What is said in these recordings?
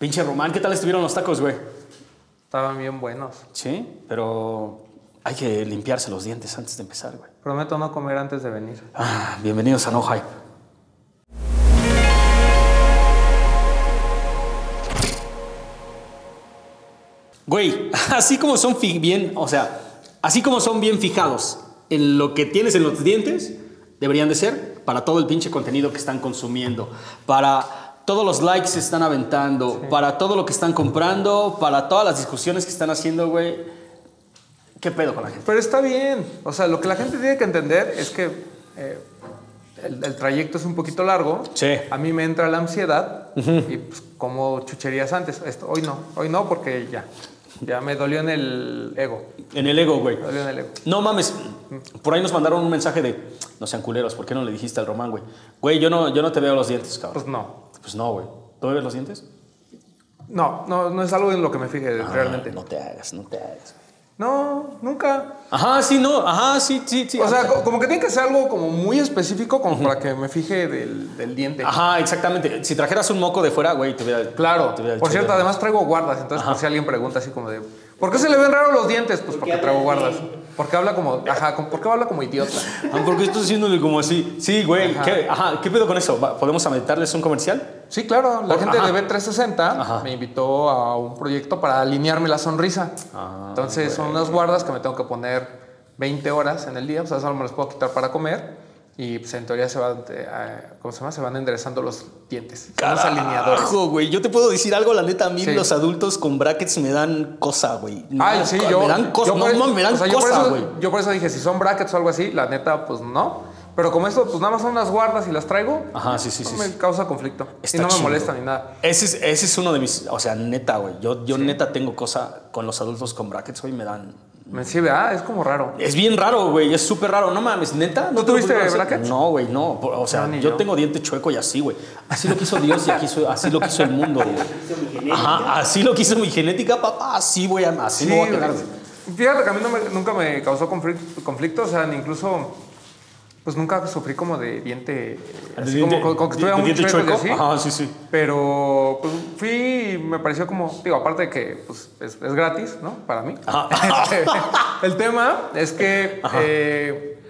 Pinche Román, ¿qué tal estuvieron los tacos, güey? Estaban bien buenos. Sí, pero hay que limpiarse los dientes antes de empezar, güey. Prometo no comer antes de venir. Ah, bienvenidos a No Hype. Güey, así como son bien, o sea, así como son bien fijados en lo que tienes en los dientes, deberían de ser para todo el pinche contenido que están consumiendo, para todos los likes que están aventando, para todo lo que están comprando, para todas las discusiones que están haciendo, güey. ¿Qué pedo con la gente? Pero está bien. O sea, lo que la gente tiene que entender es que eh, el, el trayecto es un poquito largo. Sí. A mí me entra la ansiedad y pues como chucherías antes. Esto, hoy no, hoy no porque ya. Ya me dolió en el ego. En el ego, güey. Me dolió en el ego. No mames, por ahí nos mandaron un mensaje de, no sean culeros, ¿por qué no le dijiste al Román, güey? Güey, yo no, yo no te veo los dientes, cabrón. Pues no. Pues no, güey. ¿Tú me ves los dientes? No, no, no es algo en lo que me fije realmente. Ah, No te hagas, no te hagas. No, nunca. Ajá, sí, no, ajá, sí, sí, sí. O sea, co- como que tiene que ser algo como muy específico como para que me fije del, del diente. Ajá, exactamente. Si trajeras un moco de fuera, güey, te hubiera... Claro. te hubiera Por cierto, además traigo guardas. Entonces, por si alguien pregunta así como de, ¿por qué se le ven raros los dientes? Pues porque traigo guardas. Porque habla como, ajá, como- ¿por qué habla como idiota? Ah, ¿por qué estás haciéndole como así? Sí, güey, Ajá. ¿qué, ajá, ¿qué pedo con eso? ¿Podemos aventarles un comercial? Sí, claro. La Por- gente ajá. de B360 Ajá. me invitó a un proyecto para alinearme la sonrisa. Ah, Entonces, son unas guardas que me tengo que poner 20 horas en el día. O sea, solo me las puedo quitar para comer. Y pues en teoría se van, eh, ¿cómo se llama? Se van enderezando los dientes. Son los alineadores. Carajo, güey. Yo te puedo decir algo, la neta, a mí Sí. los adultos con brackets me dan cosa, güey. Me Ay, dan sí, yo. Me dan cosa, no mames, me dan o sea, cosa, güey. Yo por eso dije, si son brackets o algo así, la neta, pues no. Pero como esto, pues nada más son unas guardas y las traigo, Ajá, sí, sí, no sí. me sí. causa conflicto. Está y no me chido. molesta ni nada. Ese es, ese es uno de mis, o sea, neta, güey. Yo, yo neta tengo cosa con los adultos con brackets, güey, me dan... Me sí, ¿verdad? Es como raro. Es bien raro, güey, es súper raro. No mames, neta. ¿No ¿Tú te lo tuviste brackets? No, güey, no. O sea, No, yo, tengo diente chueco y así, güey. Así lo quiso Dios y aquí así lo quiso el mundo, güey. Ajá, así lo quiso mi genética, papá. Así a, así me voy a quedar. güey. Fíjate que a mí no me- nunca me causó conflicto, conflicto, o sea, ni incluso, pues nunca sufrí como de diente, eh, así ¿De diente- como, como que estuviera muy diente chueco así. Ajá, sí, sí. Pero pues, fui y me pareció como, digo, aparte de que pues, es, es gratis, ¿no? Para mí. Este, el tema es que, eh,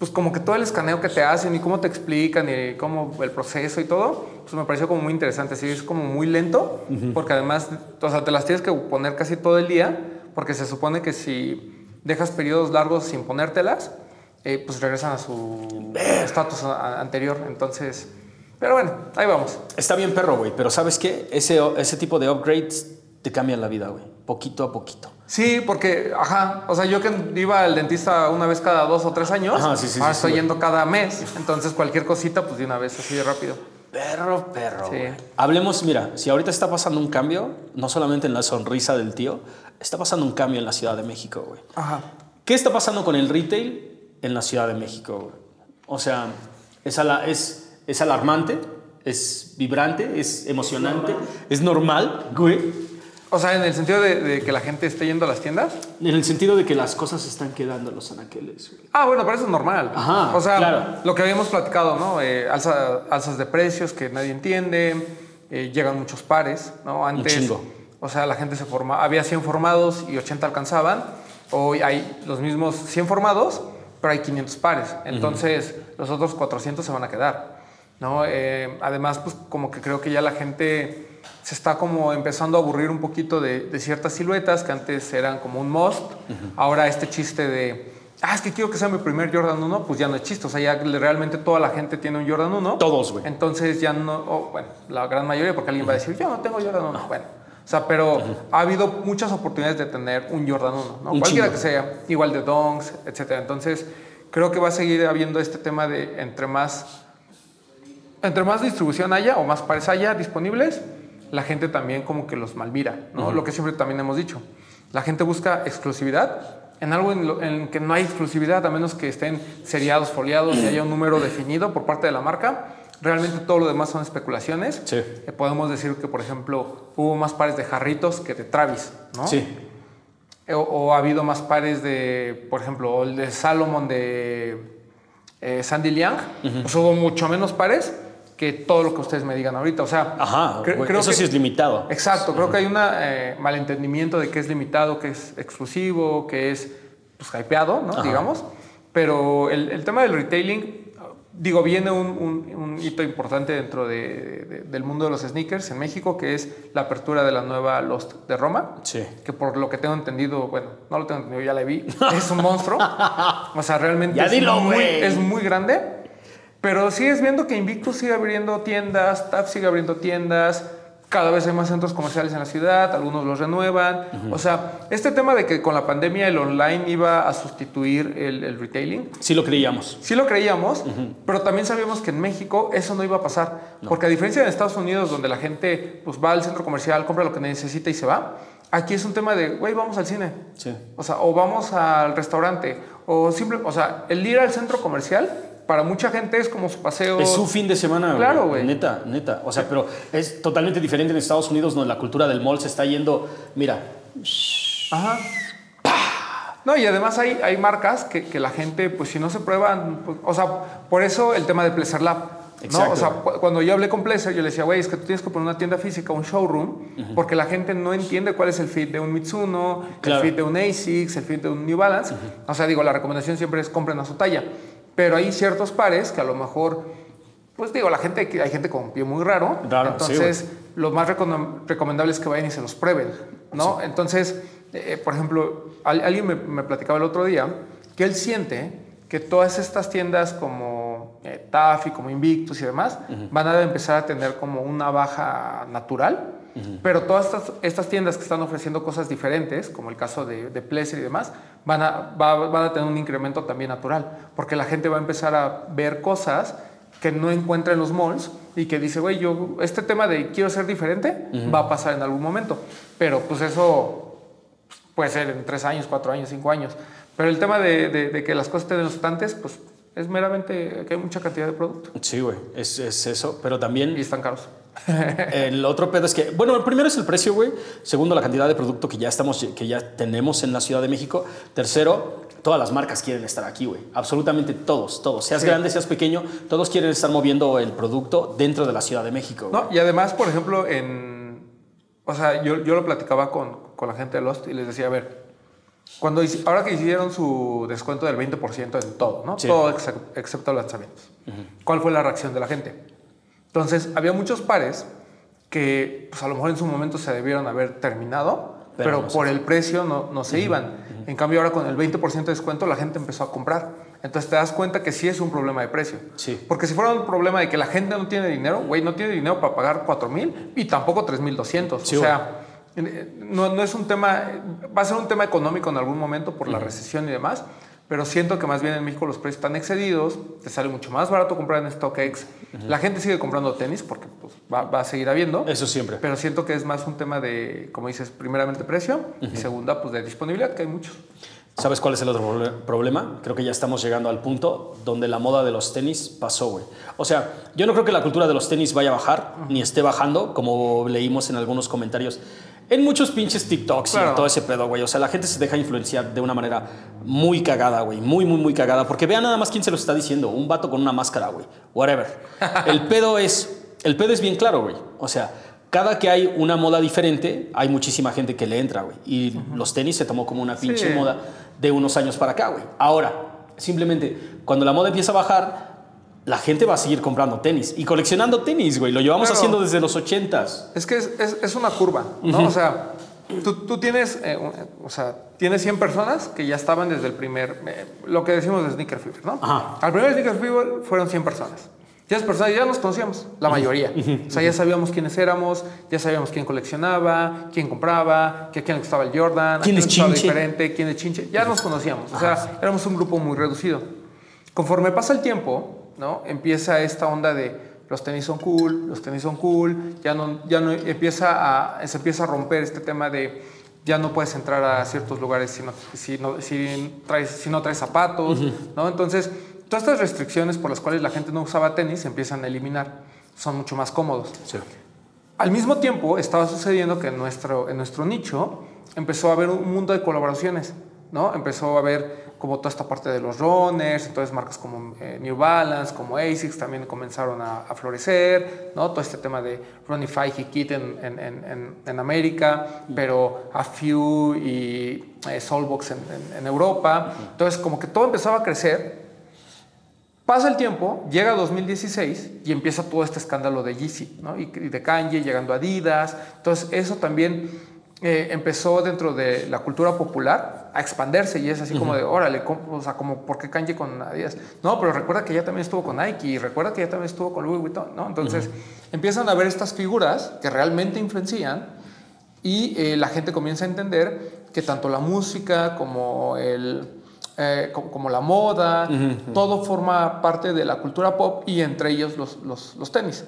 pues como que todo el escaneo que te hacen y cómo te explican y cómo el proceso y todo, pues me pareció como muy interesante. Sí, es como muy lento, porque además, o sea, te las tienes que poner casi todo el día, porque se supone que si dejas periodos largos sin ponértelas, eh, pues regresan a su estatus anterior. Entonces, pero bueno, ahí vamos. Está bien perro, güey, pero ¿sabes qué? Ese, ese tipo de upgrades te cambian la vida, güey. Poquito a poquito. Sí, porque, ajá, o sea, yo que iba al dentista una vez cada dos o tres años, Ajá, sí, sí, ahora sí, estoy yendo cada mes, entonces cualquier cosita, pues de una vez, así de rápido. Perro, perro. Hablemos, mira, si ahorita está pasando un cambio, no solamente en la sonrisa del tío, está pasando un cambio en la Ciudad de México, güey. Ajá. ¿Qué está pasando con el retail en la Ciudad de México? O sea, es, ala- es, es alarmante, es vibrante, es emocionante, es normal, güey. O sea, en el sentido de, de que la gente esté yendo a las tiendas. En el sentido de que las cosas están quedando en los anaqueles, güey. Ah, bueno, pero eso es normal. Ajá, O sea, claro. lo que habíamos platicado, ¿no? Eh, alza- alzas de precios que nadie entiende, eh, llegan muchos pares, ¿no? Antes, chingo. o sea, la gente se forma, había 100 formados y 80 alcanzaban. Hoy hay los mismos 100 formados, pero hay 500 pares. Entonces, los otros 400 se van a quedar, ¿no? Eh, además, pues como que creo que ya la gente se está como empezando a aburrir un poquito de, de ciertas siluetas que antes eran como un must. Ahora este chiste de, ah, es que quiero que sea mi primer Jordan 1, pues ya no es chiste. O sea, ya realmente toda la gente tiene un Jordan 1. Todos, güey. Entonces ya no, o, bueno, la gran mayoría, porque alguien va a decir, yo no tengo Jordan 1. Bueno, o sea, pero ha habido muchas oportunidades de tener un Jordan 1, ¿no? Un Cualquiera chingo. que sea, igual de donks, etcétera. Entonces, creo que va a seguir habiendo este tema de entre más, entre más distribución haya o más pares haya disponibles, la gente también como que los malmira, ¿no? Lo que siempre también hemos dicho. La gente busca exclusividad en algo en, lo- en que no hay exclusividad, a menos que estén seriados, foliados y haya un número definido por parte de la marca. Realmente todo lo demás son especulaciones. Sí. Eh, podemos decir que, por ejemplo, hubo más pares de jarritos que de Travis, ¿no? Sí. O, o ha habido más pares de, por ejemplo, el de Salomon de eh, Sandy Liang, pues hubo mucho menos pares, que todo lo que ustedes me digan ahorita. O sea, Ajá, eso sí es limitado. Exacto, creo que hay un eh, malentendimiento de que es limitado, que es exclusivo, que es pues, hypeado, ¿no? digamos. Pero el, el, tema del retailing digo, viene un, hito importante dentro del mundo de los sneakers en México, que es la apertura de la nueva Lost de Roma. Sí. Que por lo que tengo entendido, bueno, no lo tengo entendido, ya la vi, es un monstruo. O sea, realmente es, muy, es, muy, grande. Pero sigues viendo que Invictus sigue abriendo tiendas, TAP sigue abriendo tiendas, cada vez hay más centros comerciales en la ciudad, algunos los renuevan. O sea, este tema de que con la pandemia el online iba a sustituir el, retailing. Sí lo creíamos. Sí lo creíamos, pero también sabíamos que en México eso no iba a pasar. Porque a diferencia de Estados Unidos, donde la gente pues, va al centro comercial, compra lo que necesita y se va, aquí es un tema de, güey, vamos al cine. Sí. O sea, o vamos al restaurante, o simple, o sea, el ir al centro comercial para mucha gente es como su paseo. Es su fin de semana. Claro, güey. Neta, neta. O sea, pero es totalmente diferente en Estados Unidos, donde la cultura del mall se está yendo. Mira. Ajá. No, y además hay, hay marcas que, que, la gente, pues si no se prueban, pues, o sea, por eso el tema de Pleasure Lab. ¿no? O sea, cuando yo hablé con Pleasure, yo le decía, güey, es que tú tienes que poner una tienda física, un showroom, porque la gente no entiende cuál es el fit de un Mitsuno, el fit de un ASICS, el fit de un New Balance. O sea, digo, la recomendación siempre es compren a su talla. Pero hay ciertos pares que a lo mejor, pues digo, la gente, hay gente con pie muy raro. entonces, lo más recomendable es que vayan y se los prueben, ¿no? Entonces, eh, por ejemplo, alguien me, platicaba el otro día que él siente que todas estas tiendas como eh, Taffy, como Invictus y demás, van a empezar a tener como una baja natural pero todas estas, tiendas que están ofreciendo cosas diferentes, como el caso de, de Pleasure y demás, van a, van a tener un incremento también natural, porque la gente va a empezar a ver cosas que no encuentra en los malls y que dice, güey, yo, este tema de quiero ser diferente va a pasar en algún momento. Pero pues eso puede ser en tres años, cuatro años, cinco años. Pero el tema de, de, que las cosas estén en los estantes, pues es meramente que hay mucha cantidad de producto. Sí, güey, es, es, eso, pero también... Y están caros. El otro pedo es que, bueno, el primero es el precio, güey. Segundo, la cantidad de producto que ya, estamos, que ya tenemos en la Ciudad de México. Tercero, todas las marcas quieren estar aquí, güey. Absolutamente todos, todos. Seas grande, seas pequeño, todos quieren estar moviendo el producto dentro de la Ciudad de México. No, y además, por ejemplo, en... O sea, yo, yo lo platicaba con, con la gente de Lost y les decía, a ver, cuando, ahora que hicieron su descuento del 20% en todo, ¿no? Todo excepto, lanzamientos. ¿Cuál fue la reacción de la gente? Entonces, había muchos pares que pues, a lo mejor en su momento se debieron haber terminado, pero, por el precio no, no se iban. En cambio, ahora con el 20% de descuento, la gente empezó a comprar. Entonces te das cuenta que sí es un problema de precio. Sí. Porque si fuera un problema de que la gente no tiene dinero, güey, no tiene dinero para pagar 4 mil y tampoco 3,200. Sí, o sea, no, no, es un tema, va a ser un tema económico en algún momento por la recesión y demás, pero siento que más bien en México los precios están excedidos, te sale mucho más barato comprar en StockX. La gente sigue comprando tenis porque pues, va, a seguir habiendo. Eso siempre. Pero siento que es más un tema de, como dices, primeramente precio y segunda, pues de disponibilidad, que hay muchos. ¿Sabes cuál es el otro problema? Creo que ya estamos llegando al punto donde la moda de los tenis pasó, güey. O sea, yo no creo que la cultura de los tenis vaya a bajar, ni esté bajando, como leímos en algunos comentarios en muchos pinches TikToks y todo ese pedo, güey. O sea, la gente se deja influenciar de una manera muy cagada, güey. Muy, muy, muy cagada. Porque vea nada más quién se lo está diciendo. Un vato con una máscara, güey. Whatever. El pedo es. El pedo es bien claro, güey. O sea, cada que hay una moda diferente, hay muchísima gente que le entra, güey. Y los tenis se tomó como una pinche moda de unos años para acá, güey. Ahora, simplemente, cuando la moda empieza a bajar, la gente va a seguir comprando tenis y coleccionando tenis, güey. Lo llevamos haciendo desde los ochentas. Es que es, una curva, ¿no? O sea, tú, tienes, eh, o sea, tienes 100 personas que ya estaban desde el primer, eh, lo que decimos de Sneaker Fever, ¿no? Ajá. Al primer Sneaker Fever fueron 100 personas. Ya personas ya nos conocíamos, la mayoría. O sea, ya sabíamos quiénes éramos, ya sabíamos quién coleccionaba, quién compraba, que a quién le gustaba el Jordan, quién, es chinche? diferente, quién es chinche. Ya nos conocíamos. O sea, éramos un grupo muy reducido. Conforme pasa el tiempo, ¿no? Empieza esta onda de los tenis son cool, los tenis son cool, ya no, ya no empieza a, se empieza a romper este tema de ya no puedes entrar a ciertos lugares si no, si no, si traes, si no traes zapatos, ¿no? Entonces, todas estas restricciones por las cuales la gente no usaba tenis se empiezan a eliminar, son mucho más cómodos. Al mismo tiempo, estaba sucediendo que en nuestro, en nuestro nicho empezó a haber un mundo de colaboraciones. ¿no? Empezó a ver como toda esta parte de los runners, entonces marcas como eh, New Balance, como ASICS también comenzaron a, florecer, ¿no? Todo este tema de Runify y Kit en, en, en, en, América, pero A Few y eh, Soulbox en, Europa. Entonces como que todo empezaba a crecer. Pasa el tiempo, llega 2016 y empieza todo este escándalo de Yeezy, ¿no? Y, de Kanye llegando a Adidas. Entonces eso también eh, empezó dentro de la cultura popular a expandirse y es así como de, órale, o sea, como, ¿por qué Kanye con Adidas? No, pero recuerda que ya también estuvo con Nike y recuerda que ya también estuvo con Louis Vuitton, ¿no? Entonces empiezan a ver estas figuras que realmente influencian y eh, la gente comienza a entender que tanto la música como el... Eh, como, la moda, todo forma parte de la cultura pop y entre ellos los, los, los tenis.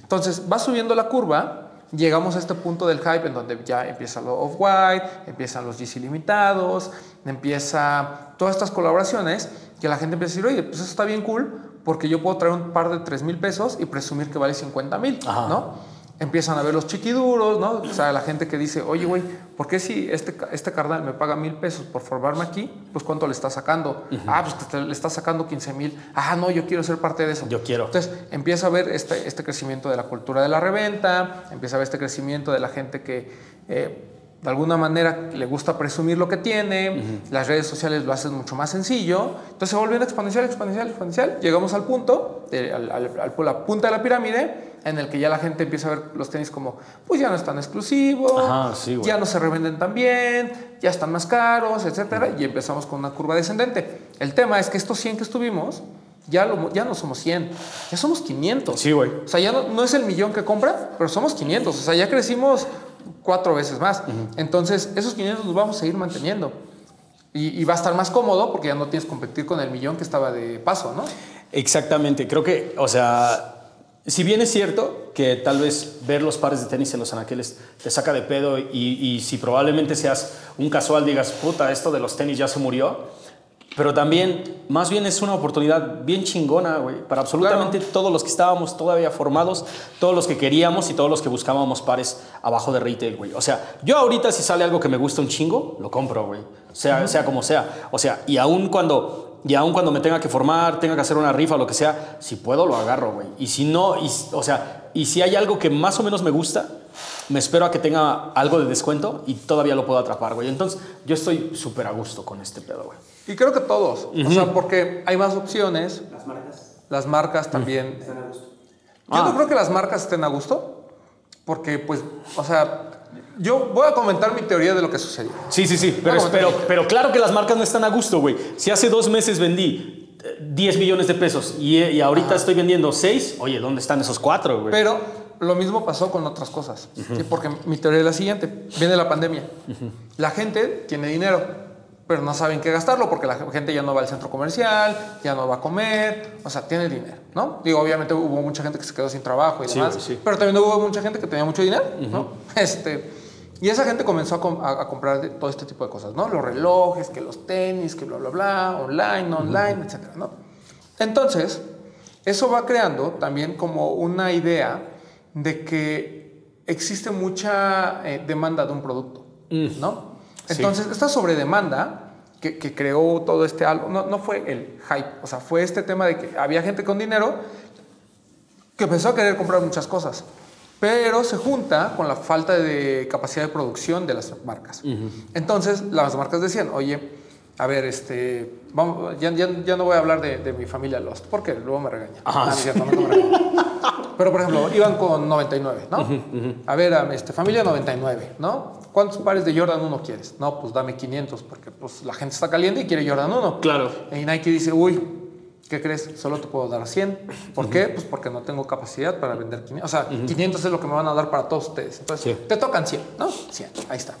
Entonces va subiendo la curva llegamos a este punto del hype en donde ya empieza lo Off-White, empiezan los GC limitados, empieza todas estas colaboraciones que la gente empieza a decir, oye, pues eso está bien cool porque yo puedo traer un par de 3 mil pesos y presumir que vale 50 mil, ¿no? Empiezan a ver los chiquiduros, ¿no? O sea, la gente que dice, oye, güey, ¿por qué si este, este carnal me paga mil pesos por formarme aquí? Pues ¿cuánto le está sacando? Ah, pues le está sacando 15 mil. Ah, no, yo quiero ser parte de eso. Yo quiero. Entonces empieza a ver este, este crecimiento de la cultura de la reventa, empieza a ver este crecimiento de la gente que... Eh, de alguna manera le gusta presumir lo que tiene, las redes sociales lo hacen mucho más sencillo, entonces se vuelve exponencial, exponencial, exponencial, llegamos al punto, al, al, la punta de la pirámide, en el que ya la gente empieza a ver los tenis como, pues ya no están exclusivos, ya no se revenden tan bien, ya están más caros, etcétera, y empezamos con una curva descendente. El tema es que estos 100 que estuvimos, ya, lo, ya no somos 100, ya somos 500. Sí, güey. O sea, ya no, no es el millón que compra, pero somos 500. O sea, ya crecimos cuatro veces más. Entonces, esos 500 los vamos a seguir manteniendo. Y, va a estar más cómodo porque ya no tienes que competir con el millón que estaba de paso, ¿no? Exactamente. Creo que, o sea, si bien es cierto que tal vez ver los pares de tenis en los anaqueles te saca de pedo y, y si probablemente seas un casual digas, puta, esto de los tenis ya se murió, pero también, más bien es una oportunidad bien chingona, güey, para absolutamente todos los que estábamos todavía formados, todos los que queríamos y todos los que buscábamos pares abajo de retail, güey. O sea, yo ahorita si sale algo que me gusta un chingo, lo compro, güey. Sea, sea como sea. O sea, y aún cuando, y aún cuando me tenga que formar, tenga que hacer una rifa, lo que sea, si puedo, lo agarro, güey. Y si no, y, o sea, y si hay algo que más o menos me gusta, me espero a que tenga algo de descuento y todavía lo puedo atrapar, güey. Entonces, yo estoy súper a gusto con este pedo, güey. Y creo que todos. O sea, porque hay más opciones. Las marcas. Las marcas también. Están a gusto. Yo no ah. creo que las marcas estén a gusto. Porque, pues, o sea, yo voy a comentar mi teoría de lo que sucedió. Sí, sí, sí. Pero, pero, pero claro que las marcas no están a gusto, güey. Si hace dos meses vendí 10 eh, millones de pesos y, y ahorita estoy vendiendo 6, oye, ¿dónde están esos 4, güey? Pero lo mismo pasó con otras cosas. Porque mi teoría es la siguiente. Viene la pandemia. La gente tiene dinero pero no saben qué gastarlo porque la gente ya no va al centro comercial, ya no va a comer, o sea, tiene dinero, ¿no? Digo, obviamente hubo mucha gente que se quedó sin trabajo y demás, pero también hubo mucha gente que tenía mucho dinero, ¿no? Este, y esa gente comenzó a, comprar todo este tipo de cosas, ¿no? Los relojes, que los tenis, que bla, bla, bla, online, no online, etcétera, ¿no? Entonces, eso va creando también como una idea de que existe mucha eh, demanda de un producto, ¿no? Entonces, esta sobredemanda que, que creó todo este algo, no, no fue el hype, o sea, fue este tema de que había gente con dinero que empezó a querer comprar muchas cosas, pero se junta con la falta de capacidad de producción de las marcas. Entonces, las marcas decían, oye, a ver, este, vamos, ya, ya, ya, no voy a hablar de, de, mi familia Lost, porque luego me regaña. Ah, no, me regaña. Pero, por ejemplo, iban con 99, ¿no? A ver, este, familia 99, ¿no? ¿Cuántos pares de Jordan 1 quieres? No, pues dame 500, porque pues, la gente está caliente y quiere Jordan 1. Claro. Y Nike dice, uy, ¿qué crees? Solo te puedo dar 100. ¿Por qué? Pues porque no tengo capacidad para vender 500. O sea, 500 es lo que me van a dar para todos ustedes. Entonces, te tocan 100, ¿no? 100, ahí está.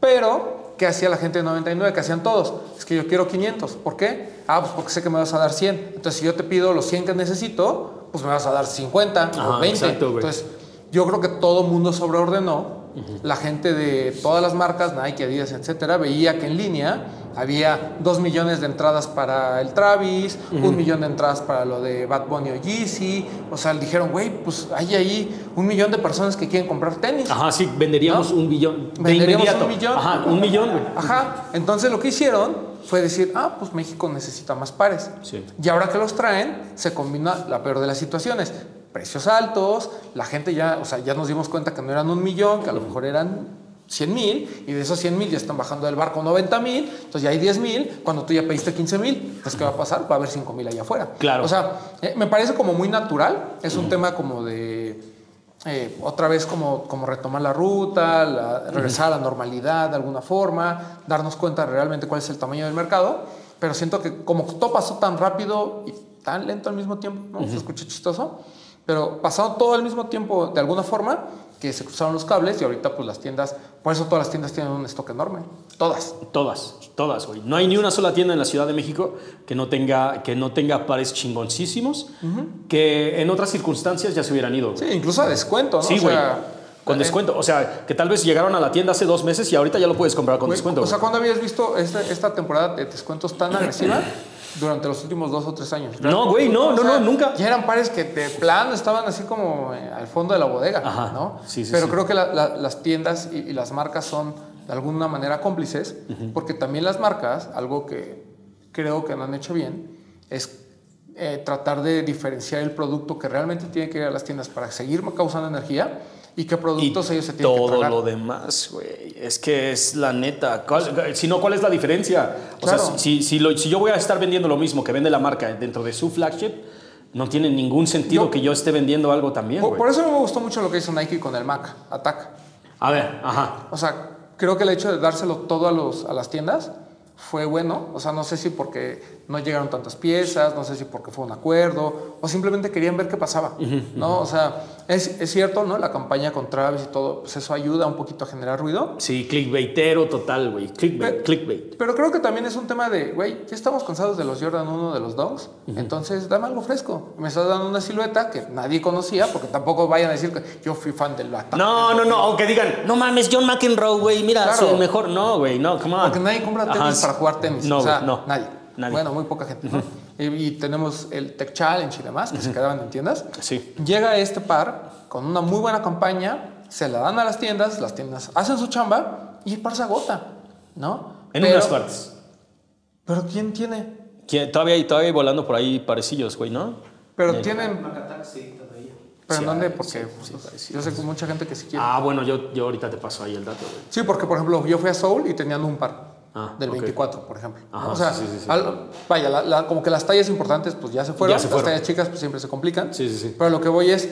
Pero, ¿qué hacía la gente de 99? ¿Qué hacían todos? Es que yo quiero 500. ¿Por qué? Ah, pues porque sé que me vas a dar 100. Entonces, si yo te pido los 100 que necesito, pues me vas a dar 50 o 20. Entonces, yo creo que todo mundo sobreordenó la gente de todas las marcas, Nike, Adidas, etcétera, veía que en línea había dos millones de entradas para el Travis, un millón de entradas para lo de Bad Bunny o Yeezy. O sea, dijeron, güey, pues hay ahí un millón de personas que quieren comprar tenis. Ajá, sí, venderíamos un billón. De venderíamos un millón. Ajá, un millón. Ajá. Entonces lo que hicieron fue decir, ah, pues México necesita más pares. Sí. Y ahora que los traen, se combina la peor de las situaciones. Precios altos, la gente ya, o sea, ya nos dimos cuenta que no eran un millón, que a lo mejor eran 100 mil y de esos 100 mil ya están bajando del barco 90 mil, entonces ya hay 10 mil, cuando tú ya pediste 15 mil, pues ¿qué va a pasar? Va a haber 5 mil allá afuera. Claro. O sea, eh, me parece como muy natural, es un tema como de... eh, otra vez como, como retomar la ruta, la- regresar a la normalidad de alguna forma, darnos cuenta realmente cuál es el tamaño del mercado, pero siento que como todo pasó tan rápido y tan lento al mismo tiempo, ¿no? Se escucha chistoso, pero pasado todo al mismo tiempo de alguna forma que se cruzaron los cables y ahorita pues las tiendas, por eso todas las tiendas tienen un stock enorme, todas. Todas, todas, güey. No hay ni una sola tienda en la Ciudad de México que no tenga, que no tenga pares chingoncísimos que en otras circunstancias ya se hubieran ido. Sí, incluso a descuento, ¿no? Sí, O güey. sea, con eh, descuento. O sea, que tal vez llegaron a la tienda hace dos meses y ahorita ya lo puedes comprar con descuento. O sea. ¿cuándo habías visto esta, esta temporada de descuentos tan agresiva? Durante los últimos dos o tres años. No, güey, no, O no, sea, no, nunca. Ya eran pares que de plano estaban así como eh, al fondo de la bodega, Ajá, ¿no? sí, sí, Pero sí. creo que la- la- las tiendas y, y las marcas son de alguna manera cómplices, porque también las marcas, algo que creo que no han hecho bien, es eh, tratar de diferenciar el producto que realmente tiene que ir a las tiendas para seguir causando energía y qué Y productos ellos se tienen que todo lo demás, güey. Es que es la neta. ¿Cuál- Si no, ¿cuál es la diferencia? O Claro. sea, si, si, lo- si yo voy a estar vendiendo lo mismo que vende la marca dentro de su flagship, no tiene ningún sentido Yo- que yo esté vendiendo algo también, Por, por eso me gustó mucho lo que hizo Nike con el Mac, Attack. A ver, ajá. O sea, creo que el hecho de dárselo todo a, los, a las tiendas fue bueno. O sea, no sé si porque no llegaron tantas piezas, no sé si porque fue un acuerdo, o simplemente querían ver qué pasaba. ¿no? O sea, es, es cierto, ¿no? La campaña con Travis y todo, pues eso ayuda un poquito a generar ruido. Sí, clickbaitero total, güey. Clickbait, Pe- clickbait. Pero creo que también es un tema de, güey, ya estamos cansados de los Jordan 1 de los Dogs, entonces dame algo fresco. Me estás dando una silueta que nadie conocía, porque tampoco vayan a decir que yo fui fan del Attack. No, no, no. Aunque digan, no mames, John McEnroe, güey. Mira, Claro. soy el mejor. No, güey, no, come on. Porque nadie compra tenis Ajá, para jugar tenis. No, o sea, no. nadie. Nadie. Bueno, muy poca gente. ¿no? y, y tenemos el Tech Challenge y demás, que se quedaban en tiendas. Sí. Llega este par con una muy buena campaña, se la dan a las tiendas, las tiendas hacen su chamba y el par se agota, ¿no? En Pero- unas partes. Pero ¿quién tiene? ¿Quién- Todavía hay, todavía hay volando por ahí parecillos, güey, ¿no? Pero Eh, tienen... Sí, todavía. ¿Pero Sí, en dónde? sí, Porque sí, pues, parecido. yo sé que mucha gente que sí quiere. Ah, bueno, yo, yo ahorita te paso ahí el dato, güey. Sí, porque por ejemplo, yo fui a Soul y tenían un par. Ah, del ok. 24, por ejemplo. o sea, sí, sí, sí. al- vaya, la- la- como que las tallas importantes pues ya se fueron, Ya se las tallas chicas pues siempre se complican. Sí, sí, sí. Pero lo que voy es,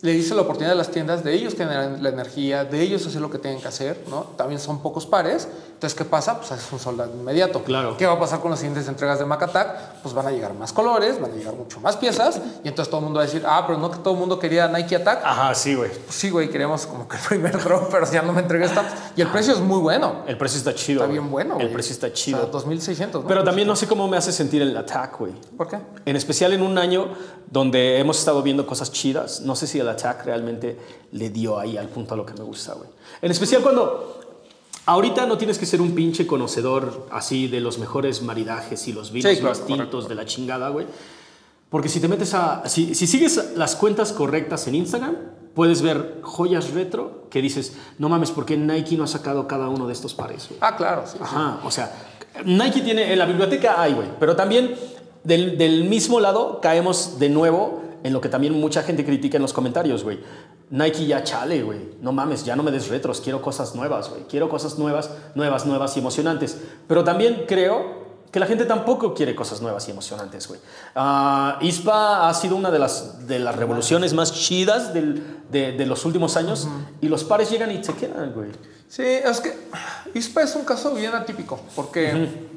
le dice la oportunidad a las tiendas de ellos generar la energía, de ellos hacer lo que tienen que hacer, ¿no? También son pocos pares, entonces ¿qué pasa? Pues es un soldado inmediato. Claro. ¿Qué va a pasar con las siguientes entregas de Macatac? Pues van a llegar más colores, van a llegar mucho más piezas y entonces todo el mundo va a decir, ah, pero no que todo el mundo quería Nike Attack. Ajá, sí, güey. Pues sí, güey, queremos como que el primer drop, pero ya no me entregues tanto. Y el precio es muy bueno. El precio está chido. Está güey. bien bueno, El precio está O chido. sea, 2600, ¿no? Pero también no sé cómo me hace sentir el attack, güey. ¿Por qué? En especial en un año donde hemos estado viendo cosas chidas. No sé si el attack realmente le dio ahí al punto a lo que me gusta, güey. En especial cuando ahorita no tienes que ser un pinche conocedor así de los mejores maridajes y los vinos Sí, claro, más tintos correcto. de la chingada, güey. Porque si te metes a. Si, si sigues las cuentas correctas en Instagram, puedes ver joyas retro que dices, no mames, ¿por qué Nike no ha sacado cada uno de estos pares? güey?" Ah, claro, sí. sí. Ajá, o sea, Nike tiene, en la biblioteca hay, güey, pero también del, del mismo lado caemos de nuevo en lo que también mucha gente critica en los comentarios, güey. Nike ya chale, güey. No mames, ya no me des retros, quiero cosas nuevas, güey. Quiero cosas nuevas, nuevas, nuevas y emocionantes. Pero también creo que la gente tampoco quiere cosas nuevas y emocionantes, güey. Ah, ISPA ha sido una de las, de las revoluciones más chidas del- de, de los últimos años y los pares llegan y se quedan, güey. Sí, es que ISPA es un caso bien atípico, porque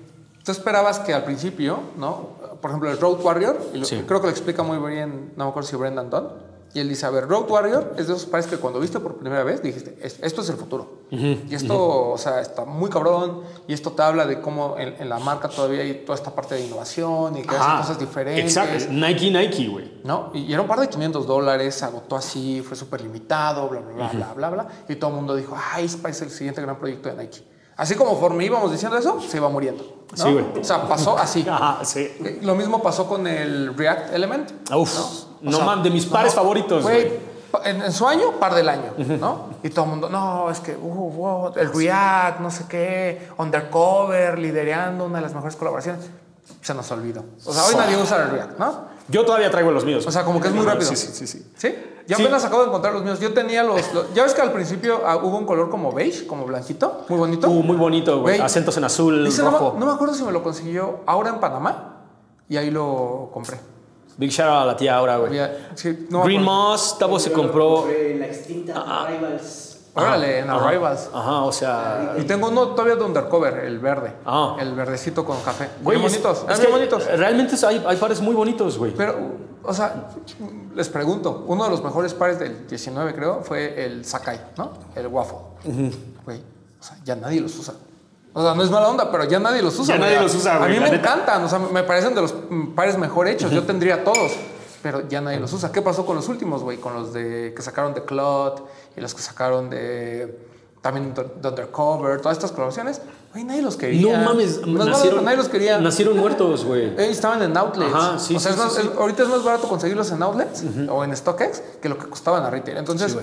tú esperabas que al principio, ¿no? Por ejemplo, el Road Warrior, y lo- Sí. creo que lo explica muy bien, no me acuerdo si Brendan Dunn, Y él dice, a ver, Road Warrior es de esos pares que cuando viste por primera vez dijiste, esto es el futuro. y esto, o sea, está muy cabrón. Y esto te habla de cómo en, la marca todavía hay toda esta parte de innovación y que hacen cosas diferentes. Exacto, Nike, Nike, güey. ¿No? Y, era un par de 500 dólares, se agotó así, fue súper limitado, bla, bla, bla, bla, bla, bla. Y todo el mundo dijo, ay, es el siguiente gran proyecto de Nike. Así como conforme íbamos diciendo eso, se iba muriendo. Sí, güey. O sea, pasó así. Ajá, sí. Eh, lo mismo pasó con el React Element. Uf. ¿no? No, de mis pares favoritos. Güey, en, su año, par del año, ¿no? Y todo el mundo, no, es que, uh, el React, no sé qué, Undercover, liderando una de las mejores colaboraciones. Se nos olvidó. O sea, hoy nadie usa el React, ¿no? Yo todavía traigo los míos. O sea, como que es muy rápido. Sí, sí, sí. ¿Sí? ¿Sí? Ya apenas acabo de encontrar los míos. Yo tenía los, Ya ves que al principio ah, hubo un color como beige, como blanquito. Muy bonito. Uh, muy bonito, güey. Acentos en azul, rojo. No, me acuerdo si me lo consiguió ahora en Panamá. Y ahí lo compré. Big shout out a la tía ahora, güey. Green Moss, Tabo se compró. La extinta ah, Arrivals. Órale, en Arrivals. Ajá, o sea. Y tengo uno todavía de Undercover, el verde. Ah. El verdecito con café. Güey, bonitos. Es, bonitos. Realmente hay, hay pares muy bonitos, güey. Pero, o sea, les pregunto, uno de los mejores pares del 19, creo, fue el Sakai, ¿no? El Waffle. Güey, o sea, ya nadie los usa. O sea, no es mala onda, pero ya nadie los usa. Ya nadie los usa, güey. A mí me encantan, o sea, me parecen de los pares mejor hechos. Yo tendría todos, pero ya nadie los usa. ¿Qué pasó con los últimos, güey? Con los de que sacaron de Clot y los que sacaron de también de Undercover, todas estas colaboraciones. Güey, nadie los quería. No mames, nacieron, nadie los quería. Nacieron muertos, güey. estaban en outlets. Ajá, sí, o sea, ahorita es más barato conseguirlos en outlets o en StockX que lo que costaban a retail. Entonces,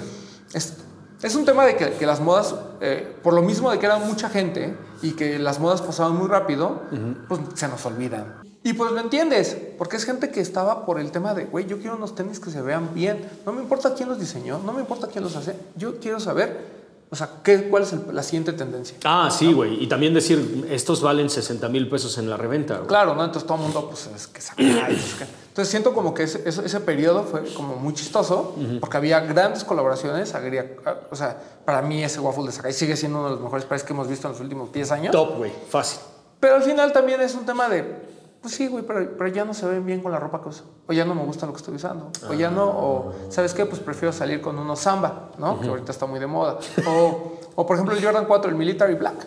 es, es un tema de que, las modas, eh, por lo mismo de que era mucha gente y que las modas pasaban muy rápido, pues se nos olvidan. Y pues lo entiendes, porque es gente que estaba por el tema de, güey, yo quiero unos tenis que se vean bien. No me importa quién los diseñó, no me importa quién los hace. Yo quiero saber o sea, ¿qué, ¿cuál es la siguiente tendencia? Ah, sí, güey. Y también decir, estos valen 60 mil pesos en la reventa. Claro, ¿no? Entonces todo el mundo, pues, es que saca. Entonces siento como que ese, ese, periodo fue como muy chistoso, porque había grandes colaboraciones. o sea, para mí ese waffle de Sakai sigue siendo uno de los mejores pares que hemos visto en los últimos 10 años. Top, güey. Fácil. Pero al final también es un tema de pues sí, güey, pero, pero, ya no se ven bien con la ropa que uso. O ya no me gusta lo que estoy usando. O ya no, o ¿sabes qué? Pues prefiero salir con unos samba, ¿no? Que ahorita está muy de moda. O, o, por ejemplo el Jordan 4, el Military Black,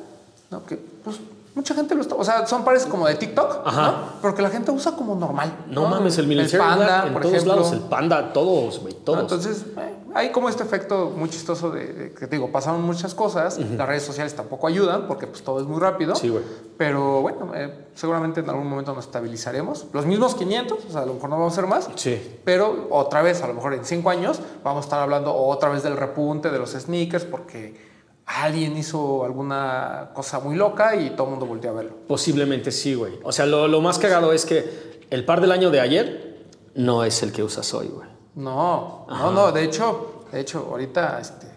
¿no? Que pues mucha gente lo está, o sea, son pares como de TikTok, Ajá. ¿no? Pero que la gente usa como normal. No, mames, el Military Black en todos lados, el Panda, todos, güey, todos. Entonces, eh, hay como este efecto muy chistoso de, que te digo, pasaron muchas cosas, las redes sociales tampoco ayudan porque pues todo es muy rápido. Sí, güey. Pero bueno, eh, seguramente en algún momento nos estabilizaremos. Los mismos 500, o sea, a lo mejor no vamos a ser más. Sí. Pero otra vez, a lo mejor en cinco años, vamos a estar hablando otra vez del repunte de los sneakers porque alguien hizo alguna cosa muy loca y todo el mundo volvió a verlo. Posiblemente sí, güey. O sea, lo, lo más cagado es que el par del año de ayer no es el que usas hoy, güey. No, no, no. De hecho, de hecho, ahorita este,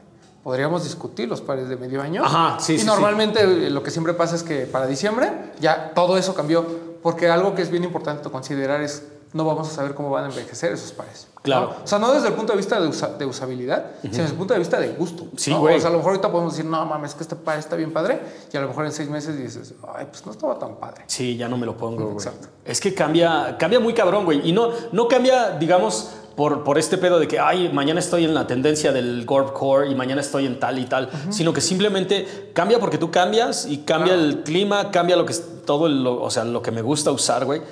podríamos discutir los pares de medio año. Ajá, sí, y normalmente lo que siempre pasa es que para diciembre ya todo eso cambió. Porque algo que es bien importante considerar es no vamos a saber cómo van a envejecer esos pares. Claro. O sea, no desde el punto de vista de, usabilidad, sino desde el punto de vista de gusto. Sí, güey. O sea, a lo mejor ahorita podemos decir, no mames, que este par está bien padre. Y a lo mejor en seis meses dices, ay, pues no estaba tan padre. Sí, ya no me lo pongo, güey. Exacto. Es que cambia, cambia muy cabrón, güey. Y no, no cambia, digamos, por, por, este pedo de que, ay, mañana estoy en la tendencia del Gorb Core y mañana estoy en tal y tal, sino que simplemente cambia porque tú cambias y cambia el clima, cambia lo que es todo, lo, o sea, lo que me gusta usar, güey.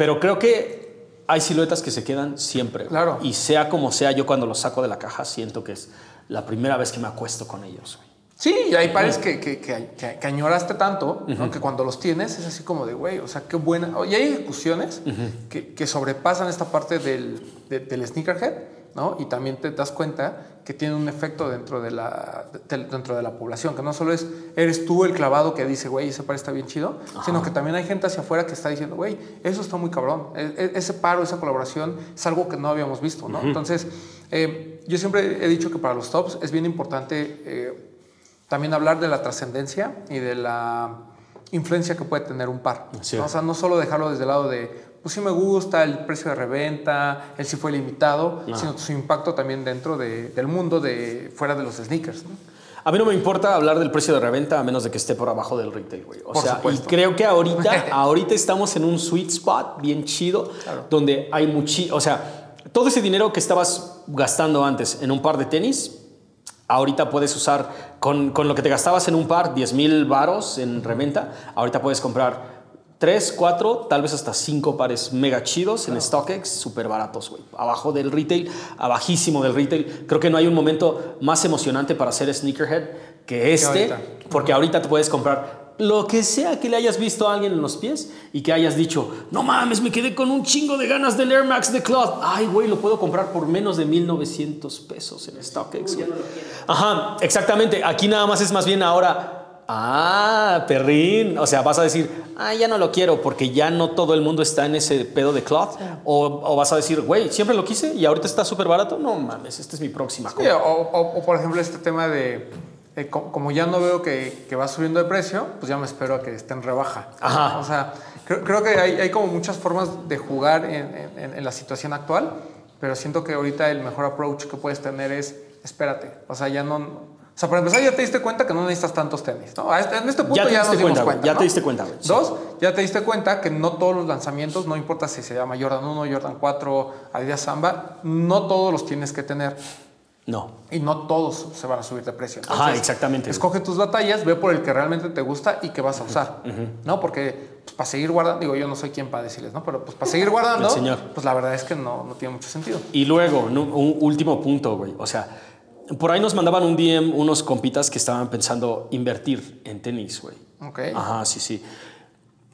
Pero creo que hay siluetas que se quedan siempre. Claro. Y sea como sea, yo cuando los saco de la caja siento que es la primera vez que me acuesto con ellos. Sí, y hay pares que, que, que, añoraste tanto, que cuando los tienes es así como de, güey, o sea, qué buena. Y hay ejecuciones que, sobrepasan esta parte del, del sneakerhead, ¿no? Y también te das cuenta que tiene un efecto dentro de, la, dentro de la población, que no solo es, eres tú el clavado que dice, güey, ese par está bien chido, sino que también hay gente hacia afuera que está diciendo, güey, eso está muy cabrón, e, e, ese paro, esa colaboración es algo que no habíamos visto, ¿no? Entonces, eh, yo siempre he dicho que para los tops es bien importante... Eh, también hablar de la trascendencia y de la influencia que puede tener un par. O sea, no solo dejarlo desde el lado de, pues sí me gusta el precio de reventa, el sí fue limitado, sino su impacto también dentro del mundo de fuera de los sneakers. A mí no me importa hablar del precio de reventa a menos de que esté por abajo del retail, güey. O sea, y creo que ahorita, ahorita estamos en un sweet spot bien chido, donde hay mucho, o sea, todo ese dinero que estabas gastando antes en un par de tenis, ahorita puedes usar con, con lo que te gastabas en un par, 10 mil varos en reventa, ahorita puedes comprar 3, 4, tal vez hasta 5 pares mega chidos en StockX, súper baratos, güey. Abajo del retail, abajísimo del retail. Creo que no hay un momento más emocionante para ser sneakerhead que este, ahorita. porque ahorita te puedes comprar lo que sea que le hayas visto a alguien en los pies y que hayas dicho, no mames, me quedé con un chingo de ganas del Air Max de Cloth. Ay, güey, lo puedo comprar por menos de 1900 pesos en StockX. güey. Ajá, exactamente. Aquí nada más es más bien ahora. Ah, perrín. O sea, vas a decir, ah, ya no lo quiero porque ya no todo el mundo está en ese pedo de cloth. O, o vas a decir, güey, siempre lo quise y ahorita está súper barato. No mames, esta es mi próxima Sí, compra. o, o- o, por ejemplo este tema de, eh, co- como ya no veo que, que va subiendo de precio, pues ya me espero a que esté en rebaja. Ajá. O sea, creo, creo que hay, hay como muchas formas de jugar en, en- en la situación actual, pero siento que ahorita el mejor approach que puedes tener es espérate. O sea, ya no... Sea, para empezar ya te diste cuenta que no necesitas tantos tenis. ¿no? Este- en este punto Ya ya, te nos diste dimos cuenta, ya ¿no? te diste cuenta, sí. Dos, ya te diste cuenta que no todos los lanzamientos, no importa si se llama Jordan 1, Jordan 4, Adidas Samba, no todos los tienes que tener No. y no todos se van a subir de precio. Ajá, exactamente. Escoge tus batallas, ve por el que realmente te gusta y que vas a usar, ¿no? Porque pues, para seguir guardando, digo, yo no soy quien para decirles, ¿no? Pero pues para seguir guardando, señor. pues la verdad es que no, no tiene mucho sentido. Y luego, un último punto, güey. O sea, por ahí nos mandaban un DM unos compitas que estaban pensando invertir en tenis, güey. Ok. Ajá, sí, sí.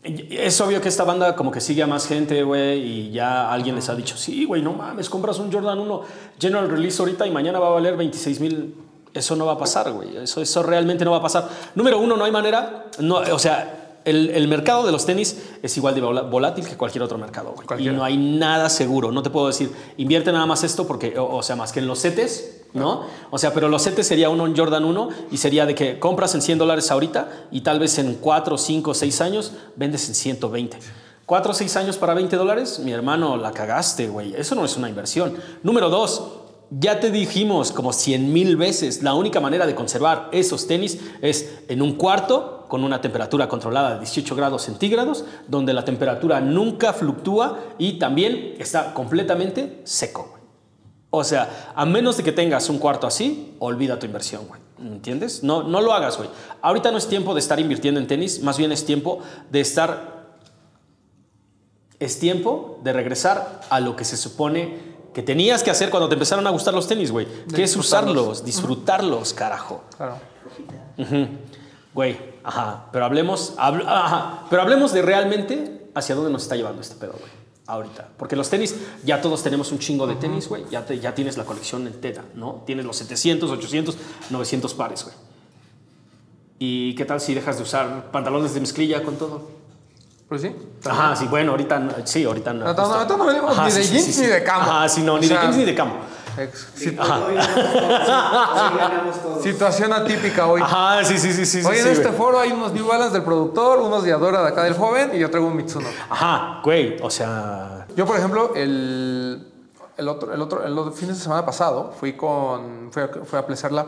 Es obvio que esta banda como que sigue a más gente, güey, y ya alguien les ha dicho, sí, güey, no mames, compras un Jordan 1 General Release ahorita y mañana va a valer 26 mil. Eso no va a pasar, güey. Eso, eso realmente no va a pasar. Número uno, no hay manera. No, o sea, el, el mercado de los tenis es igual de volátil que cualquier otro mercado, güey. Y no hay nada seguro. No te puedo decir, invierte nada más esto porque, o, o sea, más que en los setes, ¿no? O sea, pero los setes sería uno en Jordan 1 y sería de que compras en 100 dólares ahorita y tal vez en 4, 5, 6 años vendes en 120. 4 o 6 años para 20 dólares, mi hermano, la cagaste, güey. Eso no es una inversión. Número dos, ya te dijimos como 100 mil veces, la única manera de conservar esos tenis es en un cuarto con una temperatura controlada de 18 grados centígrados, donde la temperatura nunca fluctúa y también está completamente seco. O sea, a menos de que tengas un cuarto así, olvida tu inversión, güey. ¿Entiendes? No, no lo hagas, güey. Ahorita no es tiempo de estar invirtiendo en tenis, más bien es tiempo de estar... Es tiempo de regresar a lo que se supone que tenías que hacer cuando te empezaron a gustar los tenis, güey. Que es disfrutarlos. usarlos, disfrutarlos, carajo. Claro. Güey, ajá. Pero hablemos, habl- ajá. Pero hablemos de realmente hacia dónde nos está llevando este pedo, güey. Ahorita. Porque los tenis, ya todos tenemos un chingo de tenis, güey. Ya, te- ya tienes la colección entera, ¿no? Tienes los 700, 800, 900 pares, güey. ¿Y qué tal si dejas de usar pantalones de mezclilla con todo? Pues sí. Ajá, sí, bueno, ahorita sí, ahorita no. No, no, no, ahorita no venimos ni de jeans ni de camo. Ajá, sí, no, ni de jeans ni de camo. Ex- Sí, todos. Ganamos todos. situación atípica hoy. Ajá, sí, sí, sí, sí. Hoy sí, en sí, este güey. foro hay unos New Balance del productor, unos de Adora de acá del joven y yo traigo un Mitsuno. Ajá, güey, o sea. Yo, por ejemplo, el, el, otro, el, otro, el otro fin de semana pasado fui, con, fui, a, fui a Pleasure Lab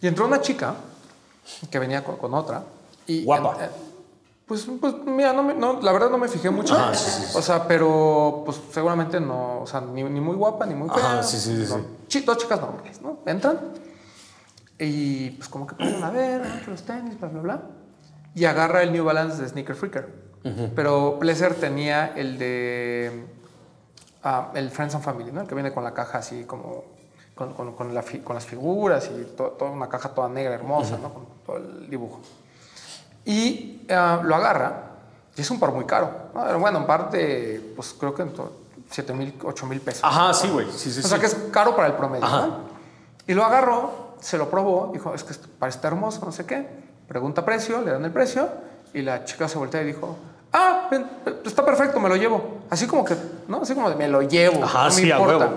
y entró una chica que venía con, con otra. Y, Guapa. Pues, pues mira, no me- no, la verdad no me fijé mucho. Ajá, sí, sí, sí. O sea, pero pues seguramente no, o sea, ni, ni muy guapa ni muy fea. Ajá, sí, sí, sí, No, sí. dos chicas normales, ¿no? Entran y pues como que ponen a ver, los tenis, bla, bla, bla. Y agarra el New Balance de Sneaker Freaker. Pero Pleasure tenía el de ah, el Friends and Family, ¿no? El que viene con la caja así como con, con- con la fi- con las figuras y to- toda una caja toda negra hermosa, ¿no? Con todo el dibujo. Y ah, lo agarra y es un par muy caro. Bueno, un par de, pues creo que en to- 7 mil, 8 mil pesos. Ajá, sí, güey. Sí, sí, O sea sí. que es caro para el promedio. Ajá. ¿no? Y lo agarró, se lo probó, dijo, es que esto parece hermoso, no sé qué. Pregunta precio, le dan el precio y la chica se voltea y dijo, ah, está perfecto, me lo llevo. Así como que, ¿no? Así como de, me lo llevo, Ajá, no sí, me a importa. huevo.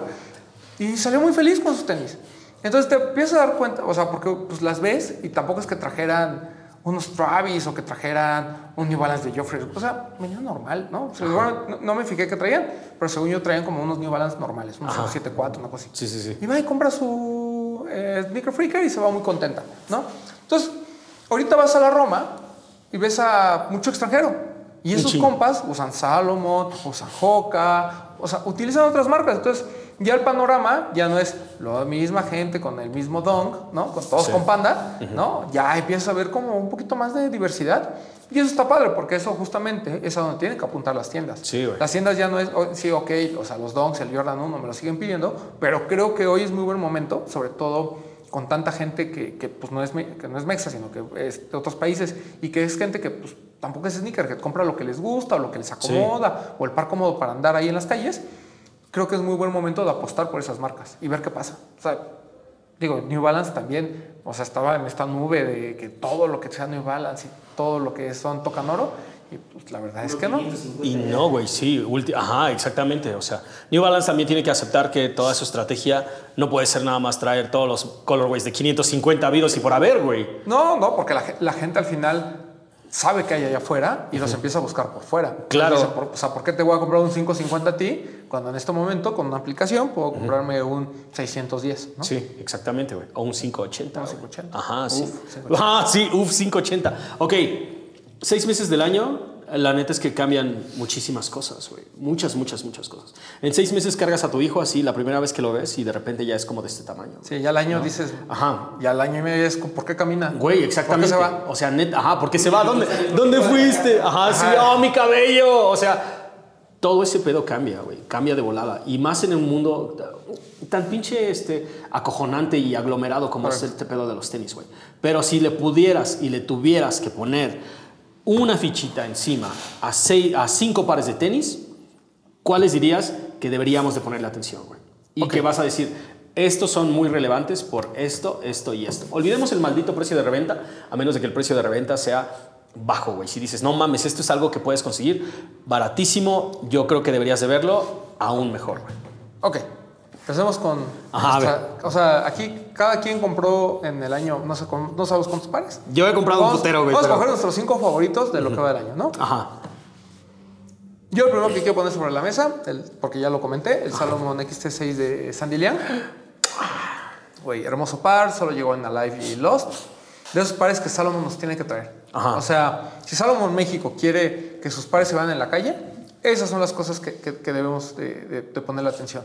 Y salió muy feliz con sus tenis. Entonces te empiezas a dar cuenta, o sea, porque pues las ves y tampoco es que trajeran unos Travis o que trajeran un New Balance de Joffrey. O sea, venía normal, ¿no? O sea, igual no, no me fijé que traían, pero según yo traían como unos New Balance normales, unos 74, una cosa así. Sí, sí, sí. Y va y compra su eh, Sneaker Freaker y se va muy contenta, ¿no? Entonces, ahorita vas a la Roma y ves a mucho extranjero. Y esos compas usan Salomon, usan Hoka, o sea, utilizan otras marcas. Entonces, ya el panorama ya no es la misma gente con el mismo dong, ¿no? Con todos Sí. con panda, ¿no? Ya empieza a ver como un poquito más de diversidad. Y eso está padre, porque eso justamente es a donde tienen que apuntar las tiendas. Sí, güey. Las tiendas ya no es, oh, sí, ok, o sea, los donks, el Jordan 1 me lo siguen pidiendo, pero creo que hoy es muy buen momento, sobre todo con tanta gente que, que, pues no es, que no es mexa, sino que es de otros países y que es gente que pues, tampoco es sneaker, que compra lo que les gusta o lo que les acomoda o el par cómodo para andar ahí en las calles. Creo que es muy buen momento de apostar por esas marcas y ver qué pasa. O sea, digo, New Balance también, o sea, estaba en esta nube de que todo lo que sea New Balance y todo lo que son tocan oro y pues la verdad es que no. Y no, güey, sí, ajá, exactamente. O sea, New Balance también tiene que aceptar que toda su estrategia no puede ser nada más traer todos los colorways de 550 habidos y por haber, güey. No, no, porque la, la gente al final sabe que hay allá afuera y los empieza a buscar por fuera. Claro. Dice, por- o sea, ¿por qué te voy a comprar un 550 a ti cuando en este momento con una aplicación puedo comprarme un 610? ¿no? Sí, exactamente, güey. O un 580. Un güey. 580. Ajá, sí. Uf, 580. Ah, sí, uf, 580. Ok, seis meses del año, la neta es que cambian muchísimas cosas, güey. Muchas, muchas, muchas cosas. En seis meses cargas a tu hijo así la primera vez que lo ves y de repente ya es como de este tamaño. Sí, ya al año dices, Ajá. ya al año y medio es, ¿por qué camina? Güey, exactamente. ¿Por qué se va? O sea, neta, ajá, ¿por qué se va? ¿Dónde, ¿dónde fuiste? Ajá, sí, oh, mi cabello. O sea, todo ese pedo cambia, güey. Cambia de volada. Y más en un mundo tan pinche este, acojonante y aglomerado como es este pedo de los tenis, güey. Pero si le pudieras y le tuvieras que poner una fichita encima a, seis, a cinco pares de tenis, ¿cuáles dirías que deberíamos de ponerle atención, güey? Y Ok. que vas a decir, estos son muy relevantes por esto, esto y esto. Olvidemos el maldito precio de reventa, a menos de que el precio de reventa sea bajo, güey. Si dices, no mames, esto es algo que puedes conseguir baratísimo, yo creo que deberías de verlo aún mejor, güey. Ok, empecemos con... Ajá, a o sea, aquí cada quien compró en el año, no sé, no sabemos cuántos pares. Yo he comprado un putero, güey. vamos a coger nuestros cinco favoritos de lo que va del año, ¿no? Ajá. Yo el primero que quiero poner sobre la mesa, el- porque ya lo comenté, el Salomon XT6 de Sandy Liang. Güey, hermoso par, solo llegó en Alive y Lost. De esos pares que Salomon nos tiene que traer. Ajá. O sea, si Salomon México quiere que sus pares se vean en la calle, esas son las cosas que, que- que debemos de, de, de ponerle atención.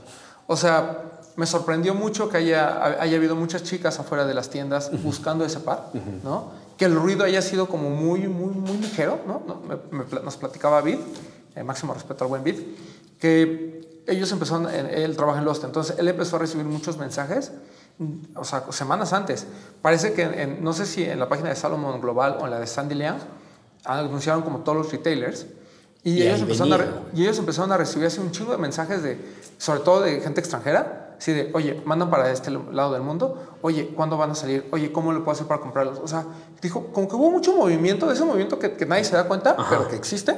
O sea, me sorprendió mucho que haya, haya habido muchas chicas afuera de las tiendas buscando ese par, ¿no? Que el ruido haya sido como muy, muy, muy ligero, ¿no? No, me- nos platicaba Vid, eh, máximo respeto al buen Vid, que ellos empezaron, en- él trabaja en Lost, entonces él empezó a recibir muchos mensajes, o sea, semanas antes. Parece que, en- en- no sé si en la página de Salomon Global o en la de Sandy Liang, anunciaron como todos los retailers, y, Y ellos empezaron a y ellos empezaron a recibir así un chingo de mensajes de, sobre todo de gente extranjera, así de, oye, mandan para este lado del mundo, oye, ¿cuándo van a salir? Oye, ¿cómo le puedo hacer para comprarlos? O sea, dijo, como que hubo mucho movimiento, de ese movimiento que, que nadie se da cuenta, pero que existe.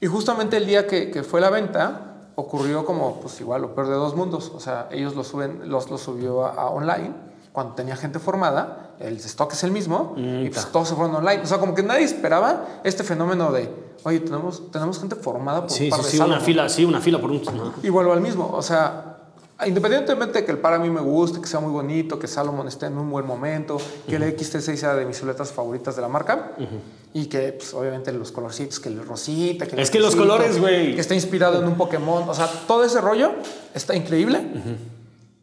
Y justamente el día que, que fue la venta, ocurrió como, pues igual, lo peor de dos mundos. O sea, ellos lo suben, los, los subió a, a online, cuando tenía gente formada, el stock es el mismo, y pues todos se fueron online. O sea, como que nadie esperaba este fenómeno de, oye, tenemos, tenemos gente formada por un Sí, par sí, de sí, una Salomon". fila, sí, una fila por un... ajá. Y vuelvo al mismo, o sea, independientemente de que el par a mí me guste, que sea muy bonito, que Salomon esté en un buen momento, que el XT6 sea de mis siluetas favoritas de la marca, y que pues, obviamente los colorcitos, que el rosita, que el Es que los colores, güey. Que está inspirado en un Pokémon, o sea, todo ese rollo está increíble,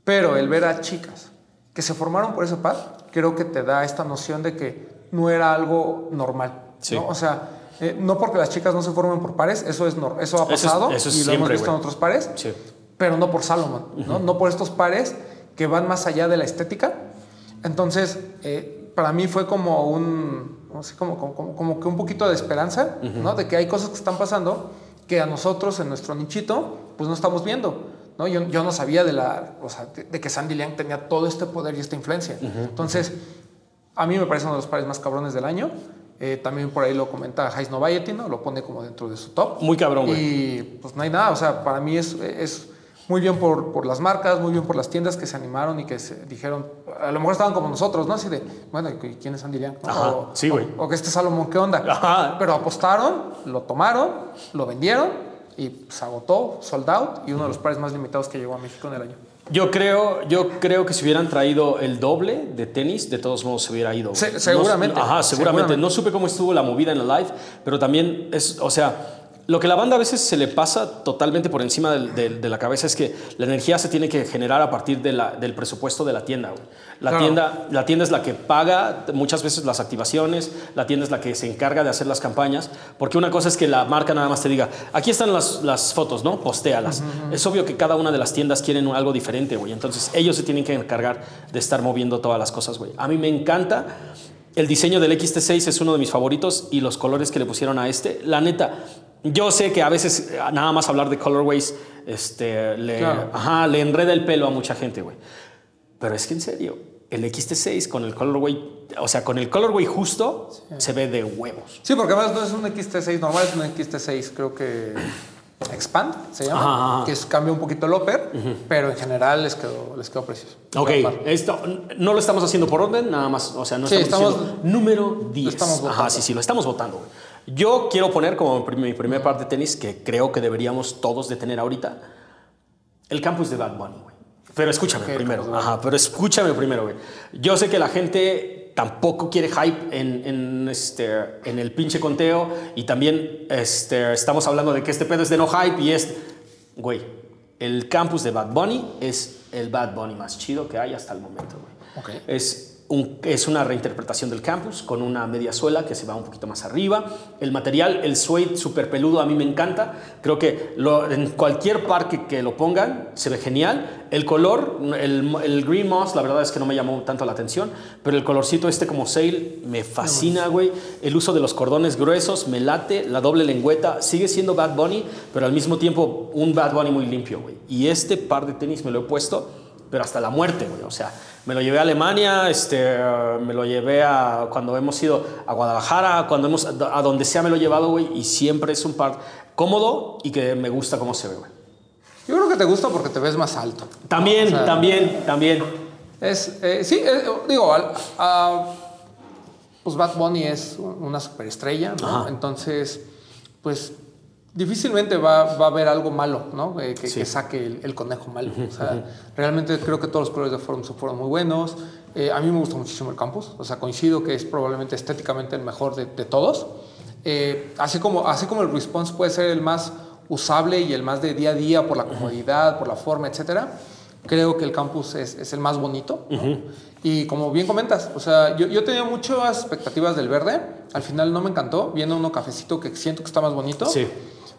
pero el ver a chicas que se formaron por ese par, creo que te da esta noción de que no era algo normal, Sí. ¿no? O sea, eh, no porque las chicas no se formen por pares, eso es eso ha Eso es- pasado eso es y lo hemos visto en otros pares Sí. pero no por Salomon, ¿no? No por estos pares que van más allá de la estética. Entonces, eh, para mí fue como un, no sé, como, como, como- como que un poquito de esperanza, ¿no? De que hay cosas que están pasando que a nosotros en nuestro nichito, pues no estamos viendo. ¿No? Yo, yo no sabía de, la, o sea, de, de que Sandy Liang tenía todo este poder y esta influencia. Entonces, a mí me parece uno de los pares más cabrones del año. Eh, también por ahí lo comenta Hais Novayetti, ¿no? Lo pone como dentro de su top. Muy cabrón, güey. Y pues no hay nada, o sea, para mí es, es muy bien por, por las marcas, muy bien por las tiendas que se animaron y que se dijeron, a lo mejor estaban como nosotros, ¿no? Así de, bueno, ¿y quién es Andy Liang? ¿no? Ajá, o, sí, güey. O, o que este Salomón, ¿qué onda? Ajá. Pero apostaron, lo tomaron, lo vendieron y se agotó, sold out y uno de los pares más limitados que llegó a México en el año. Yo creo, yo creo que si hubieran traído el doble de tenis, de todos modos se hubiera ido. Se- No- seguramente. ajá, seguramente. Seguramente. No supe cómo estuvo la movida en la live, pero también es, o sea, lo que la banda a veces se le pasa totalmente por encima del- del- de la cabeza es que la energía se tiene que generar a partir de la- del presupuesto de la tienda. güey. La, Claro. tienda, la tienda es la que paga muchas veces las activaciones, la tienda es la que se encarga de hacer las campañas, porque una cosa es que la marca nada más te diga, aquí están las, las fotos, ¿no? Postéalas. Es obvio que cada una de las tiendas quieren algo diferente, güey. Entonces ellos se tienen que encargar de estar moviendo todas las cosas, güey. A mí me encanta. El diseño del XT6 es uno de mis favoritos y los colores que le pusieron a este, la neta, yo sé que a veces eh, nada más hablar de colorways este, le, Claro. ajá, le enreda el pelo a mucha gente, güey. Pero es que en serio, el XT6 con el colorway, o sea, con el colorway justo, se ve de huevos. Sí, porque además no es un XT6 normal, es un XT6, creo que Expand se llama, Ajá, ajá. que es, cambia un poquito el upper, pero en general les quedó, les quedó precioso. Ok, esto no lo estamos haciendo por orden, nada más, o sea, no Sí, estamos, estamos- diciendo número 10. estamos Ajá, sí, sí, lo estamos votando. Yo quiero poner como mi prim- mi primer par de tenis que creo que deberíamos todos de tener ahorita, el campus de Bad Bunny, güey. Pero escúchame primero, ajá, pero escúchame primero, güey. Yo sé que la gente tampoco quiere hype en, en, este, en el pinche conteo y también este, estamos hablando de que este pedo es de no hype y es, güey, el campus de Bad Bunny es el Bad Bunny más chido que hay hasta el momento, güey. Es, un- es una reinterpretación del campus con una media suela que se va un poquito más arriba. El material, el suede súper peludo, a mí me encanta. Creo que lo- en cualquier parque que lo pongan se ve genial. El color, el, el green moss, la verdad es que no me llamó tanto la atención, pero el colorcito este como sail me fascina, güey. El uso de los cordones gruesos me late, la doble lengüeta, sigue siendo Bad Bunny, pero al mismo tiempo un Bad Bunny muy limpio, güey. Y este par de tenis me lo he puesto pero hasta la muerte, güey. O sea, me lo llevé a Alemania, este, eh, me lo llevé a cuando hemos ido a Guadalajara, cuando hemos, a donde sea me lo he llevado, güey, y siempre es un par cómodo y que me gusta cómo se ve, güey. Yo creo que te gusta porque te ves más alto. También, O sea, también, también. Es, eh, sí, eh, digo, al- a- pues Bad Bunny es una superestrella, ¿no? Entonces, pues difícilmente va, va a haber algo malo, ¿no? Eh, que, Sí. que saque el, el conejo malo. O sea, realmente creo que todos los colores de Forum fueron muy buenos. Eh, a mí me gusta muchísimo el campus. O sea, coincido que es probablemente estéticamente el mejor de, de todos. Eh, así, como, así como el Response puede ser el más usable y el más de día a día por la comodidad, por la forma, etcétera. Creo que el campus es, es el más bonito. ¿no? Y como bien comentas, o sea, yo, yo tenía muchas expectativas del verde. Al final no me encantó. Viene uno cafecito que siento que está más bonito. Sí.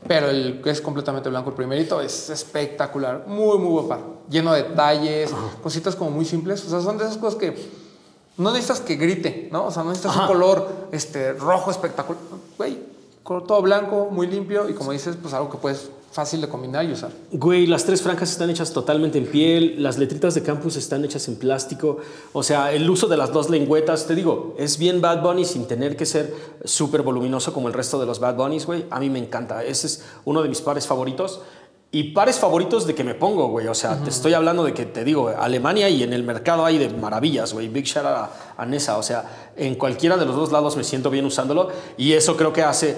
Pero el que es completamente blanco, el primerito, es espectacular. Muy, muy buen par. Lleno de detalles, cositas como muy simples. O sea, son de esas cosas que no necesitas que grite, ¿no? O sea, no necesitas Ajá. un color este, rojo espectacular. Güey, color todo blanco, muy limpio y como dices, pues algo que puedes fácil de combinar y usar. Güey, las tres franjas están hechas totalmente en piel, las letritas de campus están hechas en plástico, o sea, el uso de las dos lengüetas, te digo, es bien Bad Bunny sin tener que ser súper voluminoso como el resto de los Bad Bunnies, güey. A mí me encanta, ese es uno de mis pares favoritos. Y pares favoritos de que me pongo, güey. O sea, te estoy hablando de que te digo, Alemania y en el mercado hay de maravillas, güey. Big shout out a, a Nessa. O sea, en cualquiera de los dos lados me siento bien usándolo. Y eso creo que hace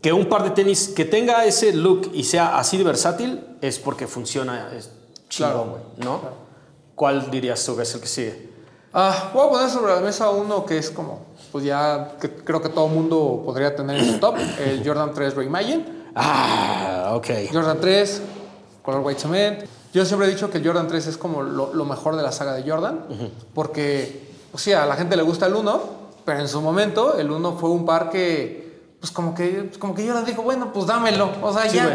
que un par de tenis que tenga ese look y sea así de versátil es porque funciona es chingón, Claro. güey, ¿no? ¿Cuál dirías tú que es el que sigue? Ah, voy a poner sobre la mesa uno que es como, pues ya que creo que todo mundo podría tener en su top, el Jordan 3 Reimagine. Ah, ok. Jordan 3, color white cement. Yo siempre he dicho que el Jordan 3 es como lo, lo mejor de la saga de Jordan, porque, o sea, a la gente le gusta el 1, pero en su momento el 1 fue un par que, pues como que, como que Jordan dijo, bueno, pues dámelo, o sea, Sí, ya.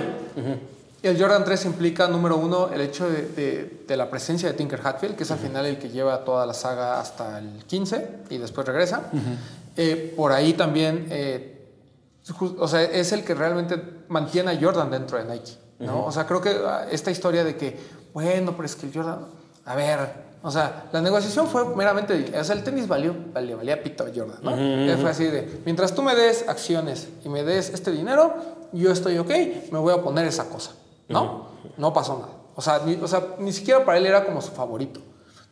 el Jordan 3 implica, número uno, el hecho de, de- de la presencia de Tinker Hatfield, que es al final el que lleva toda la saga hasta el 15 y después regresa. Eh, por ahí también, eh, o sea, es el que realmente mantiene a Jordan dentro de Nike. ¿no? O sea, creo que ah, esta historia de que, bueno, pero es que el Jordan, a ver, o sea, la negociación fue meramente, o sea, el tenis valió, valía, valía pito a Jordan, ¿no? Fue así de, mientras tú me des acciones y me des este dinero, yo estoy ok, me voy a poner esa cosa, ¿no? No pasó nada. O sea, ni, o sea, ni siquiera para él era como su favorito,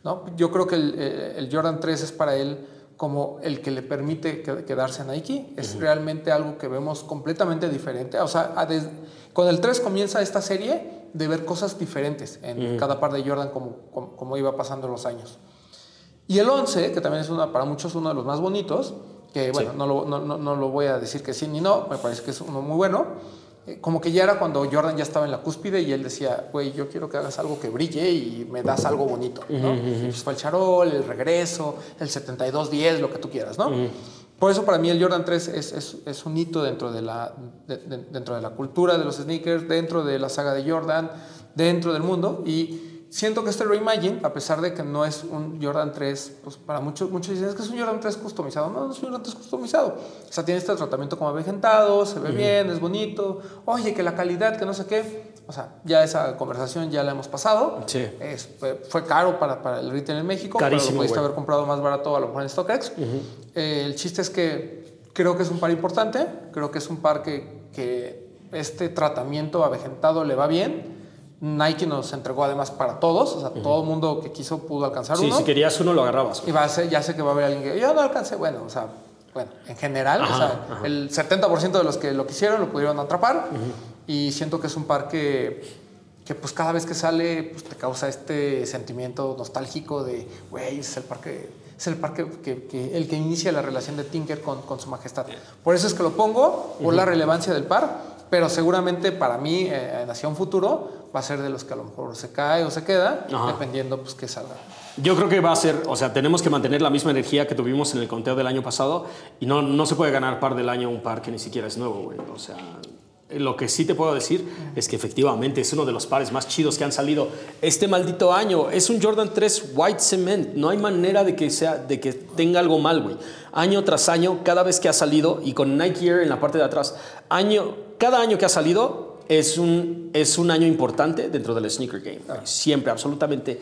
¿no? Yo creo que el, el Jordan 3 es para él como el que le permite que- quedarse en Nike. Es realmente algo que vemos completamente diferente. O sea, a des- con el 3 comienza esta serie de ver cosas diferentes en cada par de Jordan como, como, como iba pasando los años. Y el 11, que también es una, para muchos uno de los más bonitos, que bueno, no, lo, no, no, no lo voy a decir que sí ni no, me parece que es uno muy bueno. Eh, Como que ya era cuando Jordan ya estaba en la cúspide y él decía, güey, yo quiero que hagas algo que brille y me das algo bonito, ¿no? Y pues fue el charol, el regreso, el 72-10, lo que tú quieras, ¿no? Por eso para mí el Jordan 3 es, un hito dentro de, la, de- de- dentro de la cultura de los sneakers, dentro de la saga de Jordan, dentro del mundo. Y siento que este Reimagine, a pesar de que no es un Jordan 3, pues para muchos, muchos dicen es que es un Jordan 3 customizado. No, no es un Jordan 3 customizado. O sea, tiene este tratamiento como avejentado, se ve bien, es bonito. Oye, que la calidad, que no sé qué. O sea, ya esa conversación ya la hemos pasado. Sí. Es- fue, caro para, para el retail en México, pero Carísimo, lo pudiste haber comprado más barato a lo mejor en StockX. Eh, el chiste es que creo que es un par importante, creo que es un par que, que este tratamiento avejentado le va bien. Nike nos entregó además para todos, o sea, todo el mundo que quiso pudo alcanzar Sí, uno. si querías uno lo agarrabas. Y va a ser, ya sé que va a haber alguien que yo no alcancé, bueno, o sea, bueno, en general, o Ajá, sea, ajá. el 70% de los que lo quisieron lo pudieron atrapar y siento que es un par que, que pues cada vez que sale pues te causa este sentimiento nostálgico de, güey, es el par que, es el par que, que- el que inicia la relación de Tinker con, con su majestad. Por eso es que lo pongo, por la relevancia del par, pero seguramente para mí, eh, hacia un futuro, va a ser de los que a lo mejor se cae o se queda, Ajá. dependiendo pues que salga. Yo creo que va a ser, o sea, tenemos que mantener la misma energía que tuvimos en el conteo del año pasado y no, no se puede ganar par del año un par que ni siquiera es nuevo, güey. O sea, lo que sí te puedo decir es que efectivamente es uno de los pares más chidos que han salido este maldito año. Es un Jordan 3 White Cement. No hay manera de que, sea, de que tenga algo mal, güey. Año tras año, cada vez que ha salido, y con Nike Air en la parte de atrás, año, cada año que ha salido es un, es un año importante dentro del sneaker game. güey. Siempre, absolutamente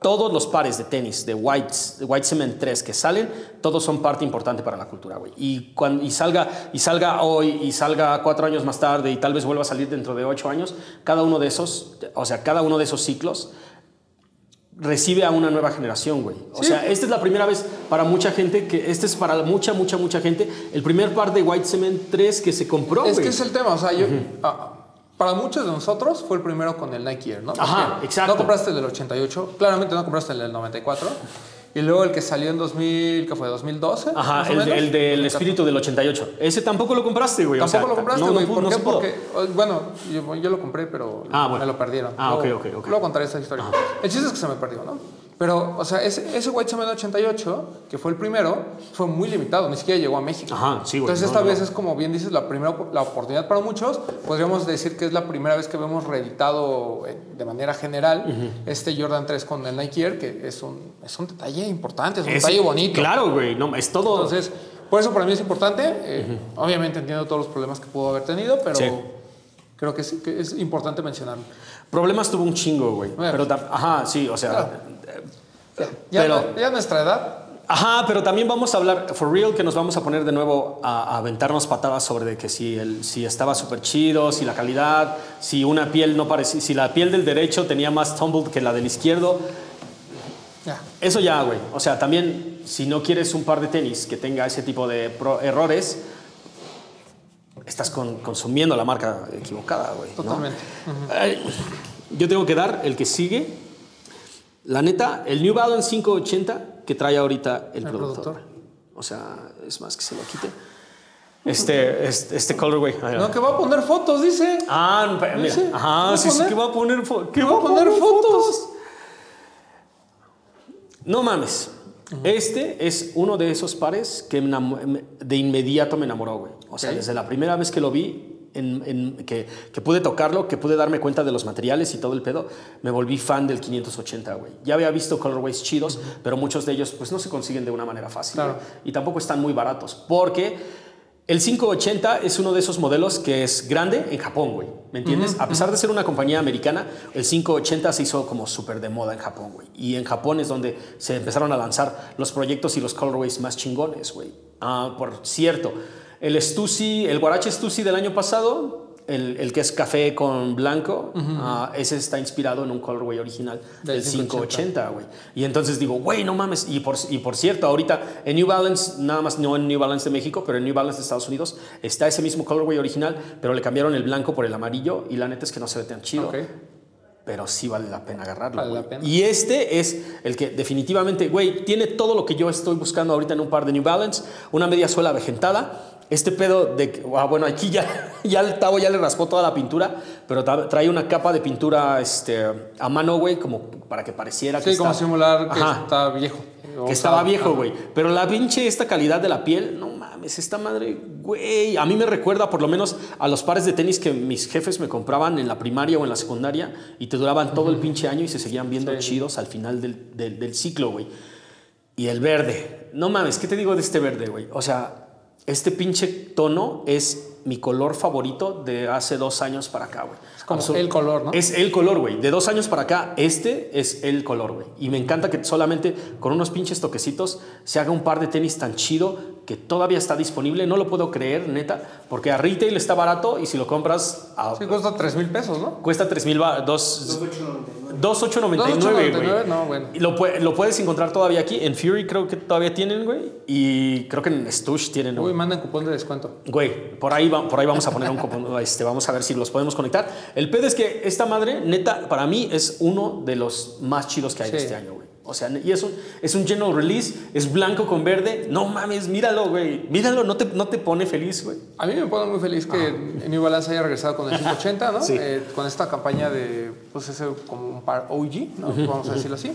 todos los pares de tenis de White, de White Cement 3 que salen, todos son parte importante para la cultura, güey. Y, cuando, y, salga, y salga hoy, y salga cuatro años más tarde, y tal vez vuelva a salir dentro de ocho años, cada uno de esos, o sea, cada uno de esos ciclos recibe a una nueva generación, güey. O sea, esta es la primera vez para mucha gente que, este es para mucha, mucha, mucha gente, el primer par de White Cement 3 que se compró, Es que es el tema, o sea, yo, ah, para muchos de nosotros fue el primero con el Nike Air, ¿no? Ajá, exacto. No compraste el del 88, claramente no compraste el del 94, y luego el que salió en 2000, ¿qué fue? ¿2012? Ajá, el, el del espíritu del 88. Ese tampoco lo compraste, güey. o sea, Tampoco lo compraste, no, no güey. pudo- ¿Por no qué? Porque, bueno, yo, yo lo compré, pero Ah, bueno. me lo perdieron. Ah, Luego- ok, ok, ok. Luego contaré esa historia. El chiste es que se me perdió, ¿no? Pero, o sea, ese, ese White Cement 88, que fue el primero, fue muy limitado, ni siquiera llegó a México. Ajá, sí, güey. Entonces, No, esta no, vez no. es como bien dices, la primera la oportunidad para muchos. Podríamos decir que es la primera vez que vemos reeditado eh, de manera general este Jordan 3 con el Nike Air, que es un, es un detalle importante, es un Es- detalle bonito. Claro, güey. No, es todo. Entonces, por eso para mí es importante. Eh, Obviamente entiendo todos los problemas que pudo haber tenido, pero Sí. creo que es importante mencionarlo. Problemas tuvo un chingo, güey. Pero, ajá, sí, o sea. Claro. Ya, Pero- ya a nuestra edad, Ajá, pero también vamos a hablar, for real, que nos vamos a poner de nuevo a, a aventarnos patadas sobre de que si, el, si estaba súper chido, si la calidad, si una piel no parecía, si la piel del derecho tenía más tumbled que la del izquierdo. ya. Eso ya, güey. O sea, también, si no quieres un par de tenis que tenga ese tipo de pro- errores, estás con- consumiendo la marca equivocada, güey. ¿no? Totalmente. Yo tengo que dar el que sigue. La neta, el New Balance 580 que trae ahorita el, El productor. productor. O sea, es más que se lo quite. Este, este, este colorway. No, que va a poner fotos, dice. Ah, no, mira. Dice, Ajá, ¿va a sí, sí, que va a poner, que va a poner fotos. No mames. Este es uno de esos pares que de inmediato me enamoró, güey. O sea, desde la primera vez que lo vi, en, en- que, que pude tocarlo, que pude darme cuenta de los materiales y todo el pedo, me volví fan del 580, güey. Ya había visto colorways chidos, pero muchos de ellos pues no se consiguen de una manera fácil. Claro. Y tampoco están muy baratos, porque el 580 es uno de esos modelos que es grande en Japón, güey. ¿Me entiendes? A pesar de ser una compañía americana, el 580 se hizo como súper de moda en Japón, güey. Y en Japón es donde se empezaron a lanzar los proyectos y los colorways más chingones, güey. Ah, por cierto, el Stussy, el Guarache Stussy del año pasado, el, el que es café con blanco, ah, ese está inspirado en un colorway original Del del 580. 580, güey. Y entonces digo, güey, no mames. Y por, y por cierto, ahorita en New Balance, nada más no en New Balance de México, pero en New Balance de Estados Unidos, está ese mismo colorway original, pero le cambiaron el blanco por el amarillo y la neta es que no se ve tan chido. Pero sí vale la pena agarrarlo. Vale la pena. Y este es el que definitivamente, güey, tiene todo lo que yo estoy buscando ahorita en un par de New Balance, una media suela vegetada. Este pedo de, ah, bueno, aquí ya, ya el Tavo ya le raspó toda la pintura, pero tra- trae una capa de pintura este, a mano, güey, como para que pareciera que Sí, como está- simular que Ajá. está viejo. que estaba viejo, güey. Pero la pinche esta calidad de la piel, no mames, esta madre, güey. A mí me recuerda por lo menos a los pares de tenis que mis jefes me compraban en la primaria o en la secundaria y te duraban todo el pinche año y se seguían viendo Sí. chidos al final del, del- del ciclo, güey. Y el verde. No mames, ¿qué te digo de este verde, güey? O sea, este pinche tono es mi color favorito de hace dos años para acá, güey. Es como el color, ¿no? Es el color, güey. De dos años para acá, este es el color, güey. Y me encanta que solamente con unos pinches toquecitos se haga un par de tenis tan chido que todavía está disponible. No lo puedo creer, neta, porque a retail está barato y si lo compras a- Sí, cuesta 3 mil pesos, ¿no? cuesta 3 mil, 2,899. 2,899, güey. no, bueno. Y lo, lo puedes encontrar todavía aquí. En Fury creo que todavía tienen, güey. Y creo que en Stush tienen, Uy, güey. mandan cupón de descuento. Güey, por ahí, va- por ahí vamos a poner un. Este, vamos a ver si los podemos conectar. El pedo es que esta madre, neta, para mí es uno de los más chidos que hay Sí. este año, güey. O sea, y es un, es un general release, es blanco con verde. No mames, míralo, güey. Míralo, no te, no te pone feliz, güey. A mí me pone muy feliz que New Balance haya regresado con el 580, ¿no? Sí. Eh, con esta campaña de, pues ese como un par OG, ¿no? Vamos a decirlo así.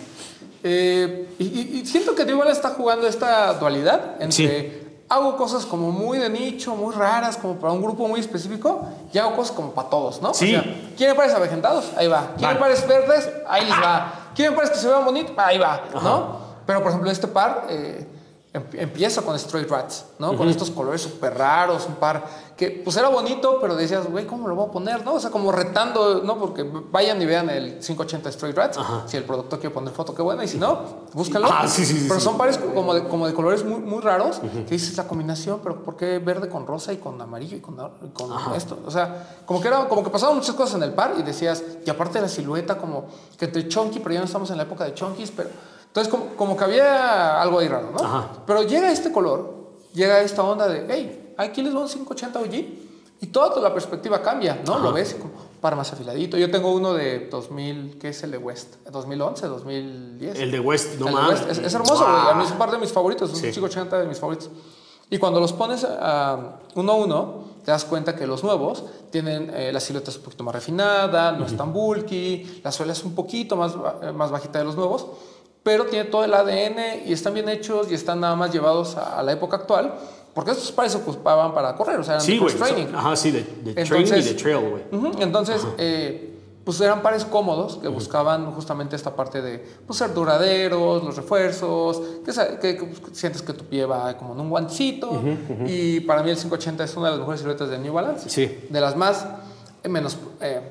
Eh, y, y- y siento que New Balance está jugando esta dualidad entre Sí. Hago cosas como muy de nicho, muy raras, como para un grupo muy específico, y hago cosas como para todos, ¿no? Sí. O sea, ¿quieren pares avejentados? Ahí va. ¿Quieren Van. pares verdes? Ahí les va. ¿Quieren pares que se vean bonitos? Ahí va, ¿no? Pero, por ejemplo, este par eh, em- empieza con Straight Rats, ¿no? Con estos colores súper raros, un par que pues era bonito, pero decías, güey, ¿cómo lo voy a poner, no? O sea, como retando, ¿no? Porque vayan y vean el 580 Straight Rats. Si el productor quiere poner foto, qué bueno. Y si no, búscalo. Ah, sí, sí, sí, Pero son pares como de, como de colores muy, muy raros, que dices la combinación, pero ¿por qué verde con rosa y con amarillo y con, esto? O sea, como que, era, como que pasaban muchas cosas en el par y decías, y aparte de la silueta, como que entre chunky, pero ya no estamos en la época de chunkies, pero... Entonces, como, como que había algo ahí raro, ¿no? Ajá. Pero llega este color, llega esta onda de, hey, aquí les va un 580 OG y toda la perspectiva cambia, ¿no? Lo ves como para más afiladito. Yo tengo uno de 2000, ¿qué es el de West? 2011, 2010. El de West, no mames. Es, es hermoso, güey. A mí es un par de mis favoritos, es Sí. un 580 de mis favoritos. Y cuando los pones a uno a uno, te das cuenta que los nuevos tienen eh, la silueta es un poquito más refinada, no es tan bulky, la suela es un poquito más, eh, más bajita de los nuevos, pero tiene todo el ADN y están bien hechos y están nada más llevados a, a la época actual, porque estos pares se ocupaban para correr, o sea, eran Sí, de training. Ajá, sí, de, de training y Entonces- de trail, güey. Entonces, eh, pues eran pares cómodos que buscaban justamente esta parte de pues, ser duraderos, los refuerzos, que, sa- que- que, pues, sientes que tu pie va como en un guantecito. Y para mí el 580 es una de las mejores siluetas de New Balance. Sí. De las más eh, menos. Eh,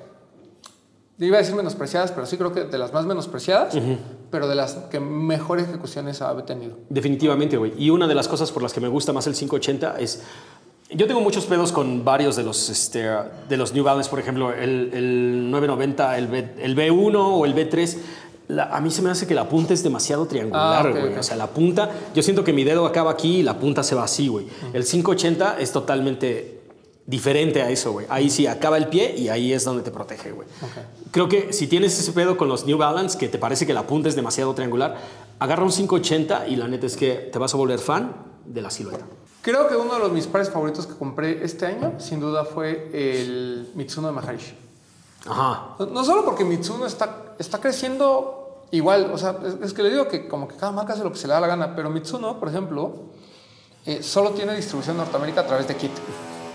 iba a decir menospreciadas, pero sí creo que de las más menospreciadas, pero de las que mejores ejecuciones ha tenido. Definitivamente, güey. Y una de las cosas por las que me gusta más el 580 es. Yo tengo muchos pedos con varios de los, este, de los New Balance, por ejemplo, el, el 990, el, B, el B1 o el B3. La- a mí se me hace que la punta es demasiado triangular, Ah, güey. O sea, la punta, yo siento que mi dedo acaba aquí y la punta se va así, güey. El 580 es totalmente diferente a eso, güey. Ahí sí acaba el pie y ahí es donde te protege, güey. Creo que si tienes ese pedo con los New Balance, que te parece que la punta es demasiado triangular, agarra un 580 y la neta es que te vas a volver fan de la silueta. Creo que uno de los mis pares favoritos que compré este año, sin duda, fue el Mitsuno de Maharishi. Ajá. No, no solo porque Mitsuno está, está creciendo igual, o sea, es, es que le digo que como que cada marca hace lo que se le da la gana, pero Mitsuno, por ejemplo, eh, solo tiene distribución en Norteamérica a través de Kit.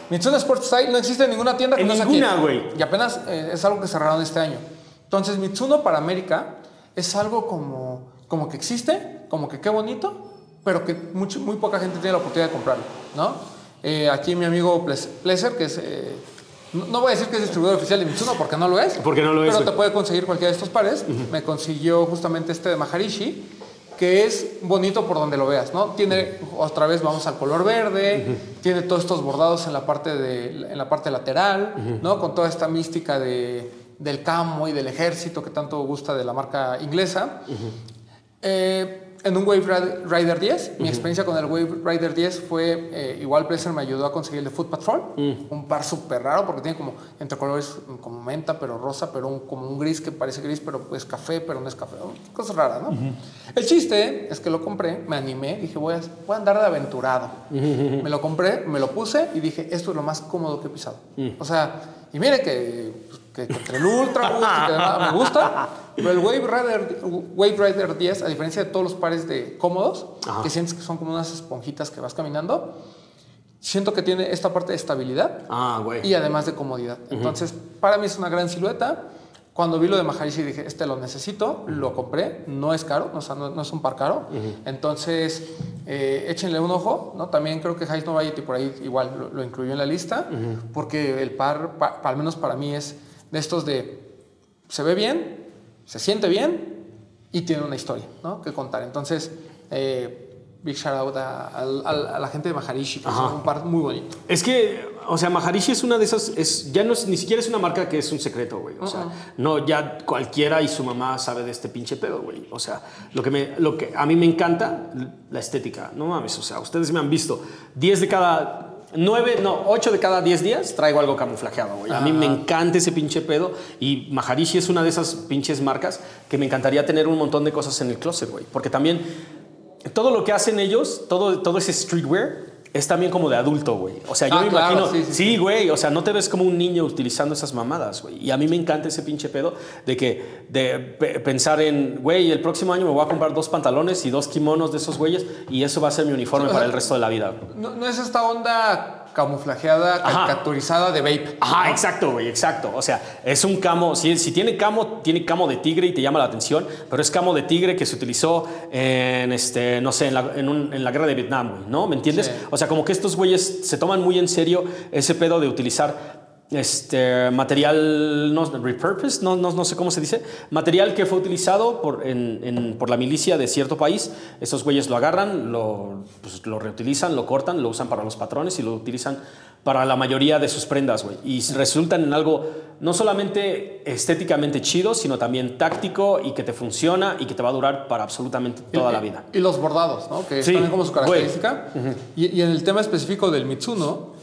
Mitsuno Sport Style no existe en ninguna tienda que En no ninguna, güey. Y apenas eh, es algo que cerraron este año. Entonces, Mitsuno para América es algo como, como que existe, como que qué bonito, pero que mucho- muy poca gente tiene la oportunidad de comprarlo, ¿no? Eh, aquí mi amigo Pleasure, que es... eh, no no voy a decir que es distribuidor oficial de Mitsuno porque no lo es. Porque no lo es, Pero te puede conseguir cualquiera de estos pares. Me consiguió justamente este de Maharishi, que es bonito por donde lo veas, ¿no? Tiene, otra vez vamos al color verde, tiene todos estos bordados en la parte, de, en la parte lateral, ¿no? Con toda esta mística de, del camo y del ejército que tanto gusta de la marca inglesa. Eh, en un Wave Ride- Rider 10. Mi experiencia con el Wave Rider 10 fue, eh, igual Placer me ayudó a conseguir el de Foot Patrol. Un par súper raro porque tiene como entre colores mm, como menta, pero rosa, pero un, como un gris que parece gris, pero es café, pero no es café. Cosas raras, ¿no? El chiste es que lo compré, me animé, dije, voy a, voy a andar de aventurado. Me lo compré, me lo puse y dije, esto es lo más cómodo que he pisado. O sea, y mire que, que, que entre el Ultra y que nada me gusta, pero el Wave Rider, Wave Rider 10, a diferencia de todos los pares de cómodos, Ajá. que sientes que son como unas esponjitas que vas caminando, siento que tiene esta parte de estabilidad Ah, y además de comodidad. Entonces, para mí es una gran silueta. Cuando vi lo de Maharishi dije, este lo necesito, lo compré, no es caro, o sea, no, no es un par caro. Entonces, eh, échenle un ojo, ¿no? También creo que Heist Novaity por ahí igual lo, lo incluyó en la lista, porque el par, pa- al menos para mí, es de estos de, se ve bien, se siente bien y tiene una historia, ¿no? Que contar. Entonces, eh, big shout out a, a- a la gente de Maharishi, que es Ajá. un par muy bonito. Es que, o sea, Maharishi es una de esas, es, ya no es, ni siquiera es una marca que es un secreto, güey. O sea, no, ya cualquiera y su mamá sabe de este pinche pedo, güey. O sea, lo que, me, lo que a mí me encanta, la estética. No mames, o sea, ustedes me han visto 10 de cada... 9, no, 8 de cada 10 días traigo algo camuflajeado, güey. A mí me encanta ese pinche pedo y Maharishi es una de esas pinches marcas que me encantaría tener un montón de cosas en el closet, güey. Porque también todo lo que hacen ellos, todo, todo ese streetwear, es también como de adulto, güey. O sea, yo Ah, me claro, imagino. sí, sí, Sí, güey. O sea, no te ves como un niño utilizando esas mamadas, güey. Y a mí me encanta ese pinche pedo de que. de pe- pensar en, güey, el próximo año me voy a comprar dos pantalones y dos kimonos de esos güeyes y eso va a ser mi uniforme Sí, para el resto de la vida. No, no es esta onda camuflajeada, caricaturizada de vape. Ajá, exacto, güey, exacto. O sea, es un camo, si, si tiene camo, tiene camo de tigre y te llama la atención, pero es camo de tigre que se utilizó en, este, no sé, en la, en un- en la guerra de Vietnam, güey, ¿no? ¿Me entiendes? Sí. O sea, como que estos güeyes se toman muy en serio ese pedo de utilizar este material no repurposed, no, no, no sé cómo se dice, material que fue utilizado por, en- en- por la milicia de cierto país. Estos güeyes lo agarran, lo, pues, lo reutilizan, lo cortan, lo usan para los patrones y lo utilizan para la mayoría de sus prendas, güey. Y resultan en algo no solamente estéticamente chido, sino también táctico y que te funciona y que te va a durar para absolutamente toda Y- la vida. Y los bordados, ¿no? Que Sí, también como su característica. y, y en el tema específico del Mitsuno,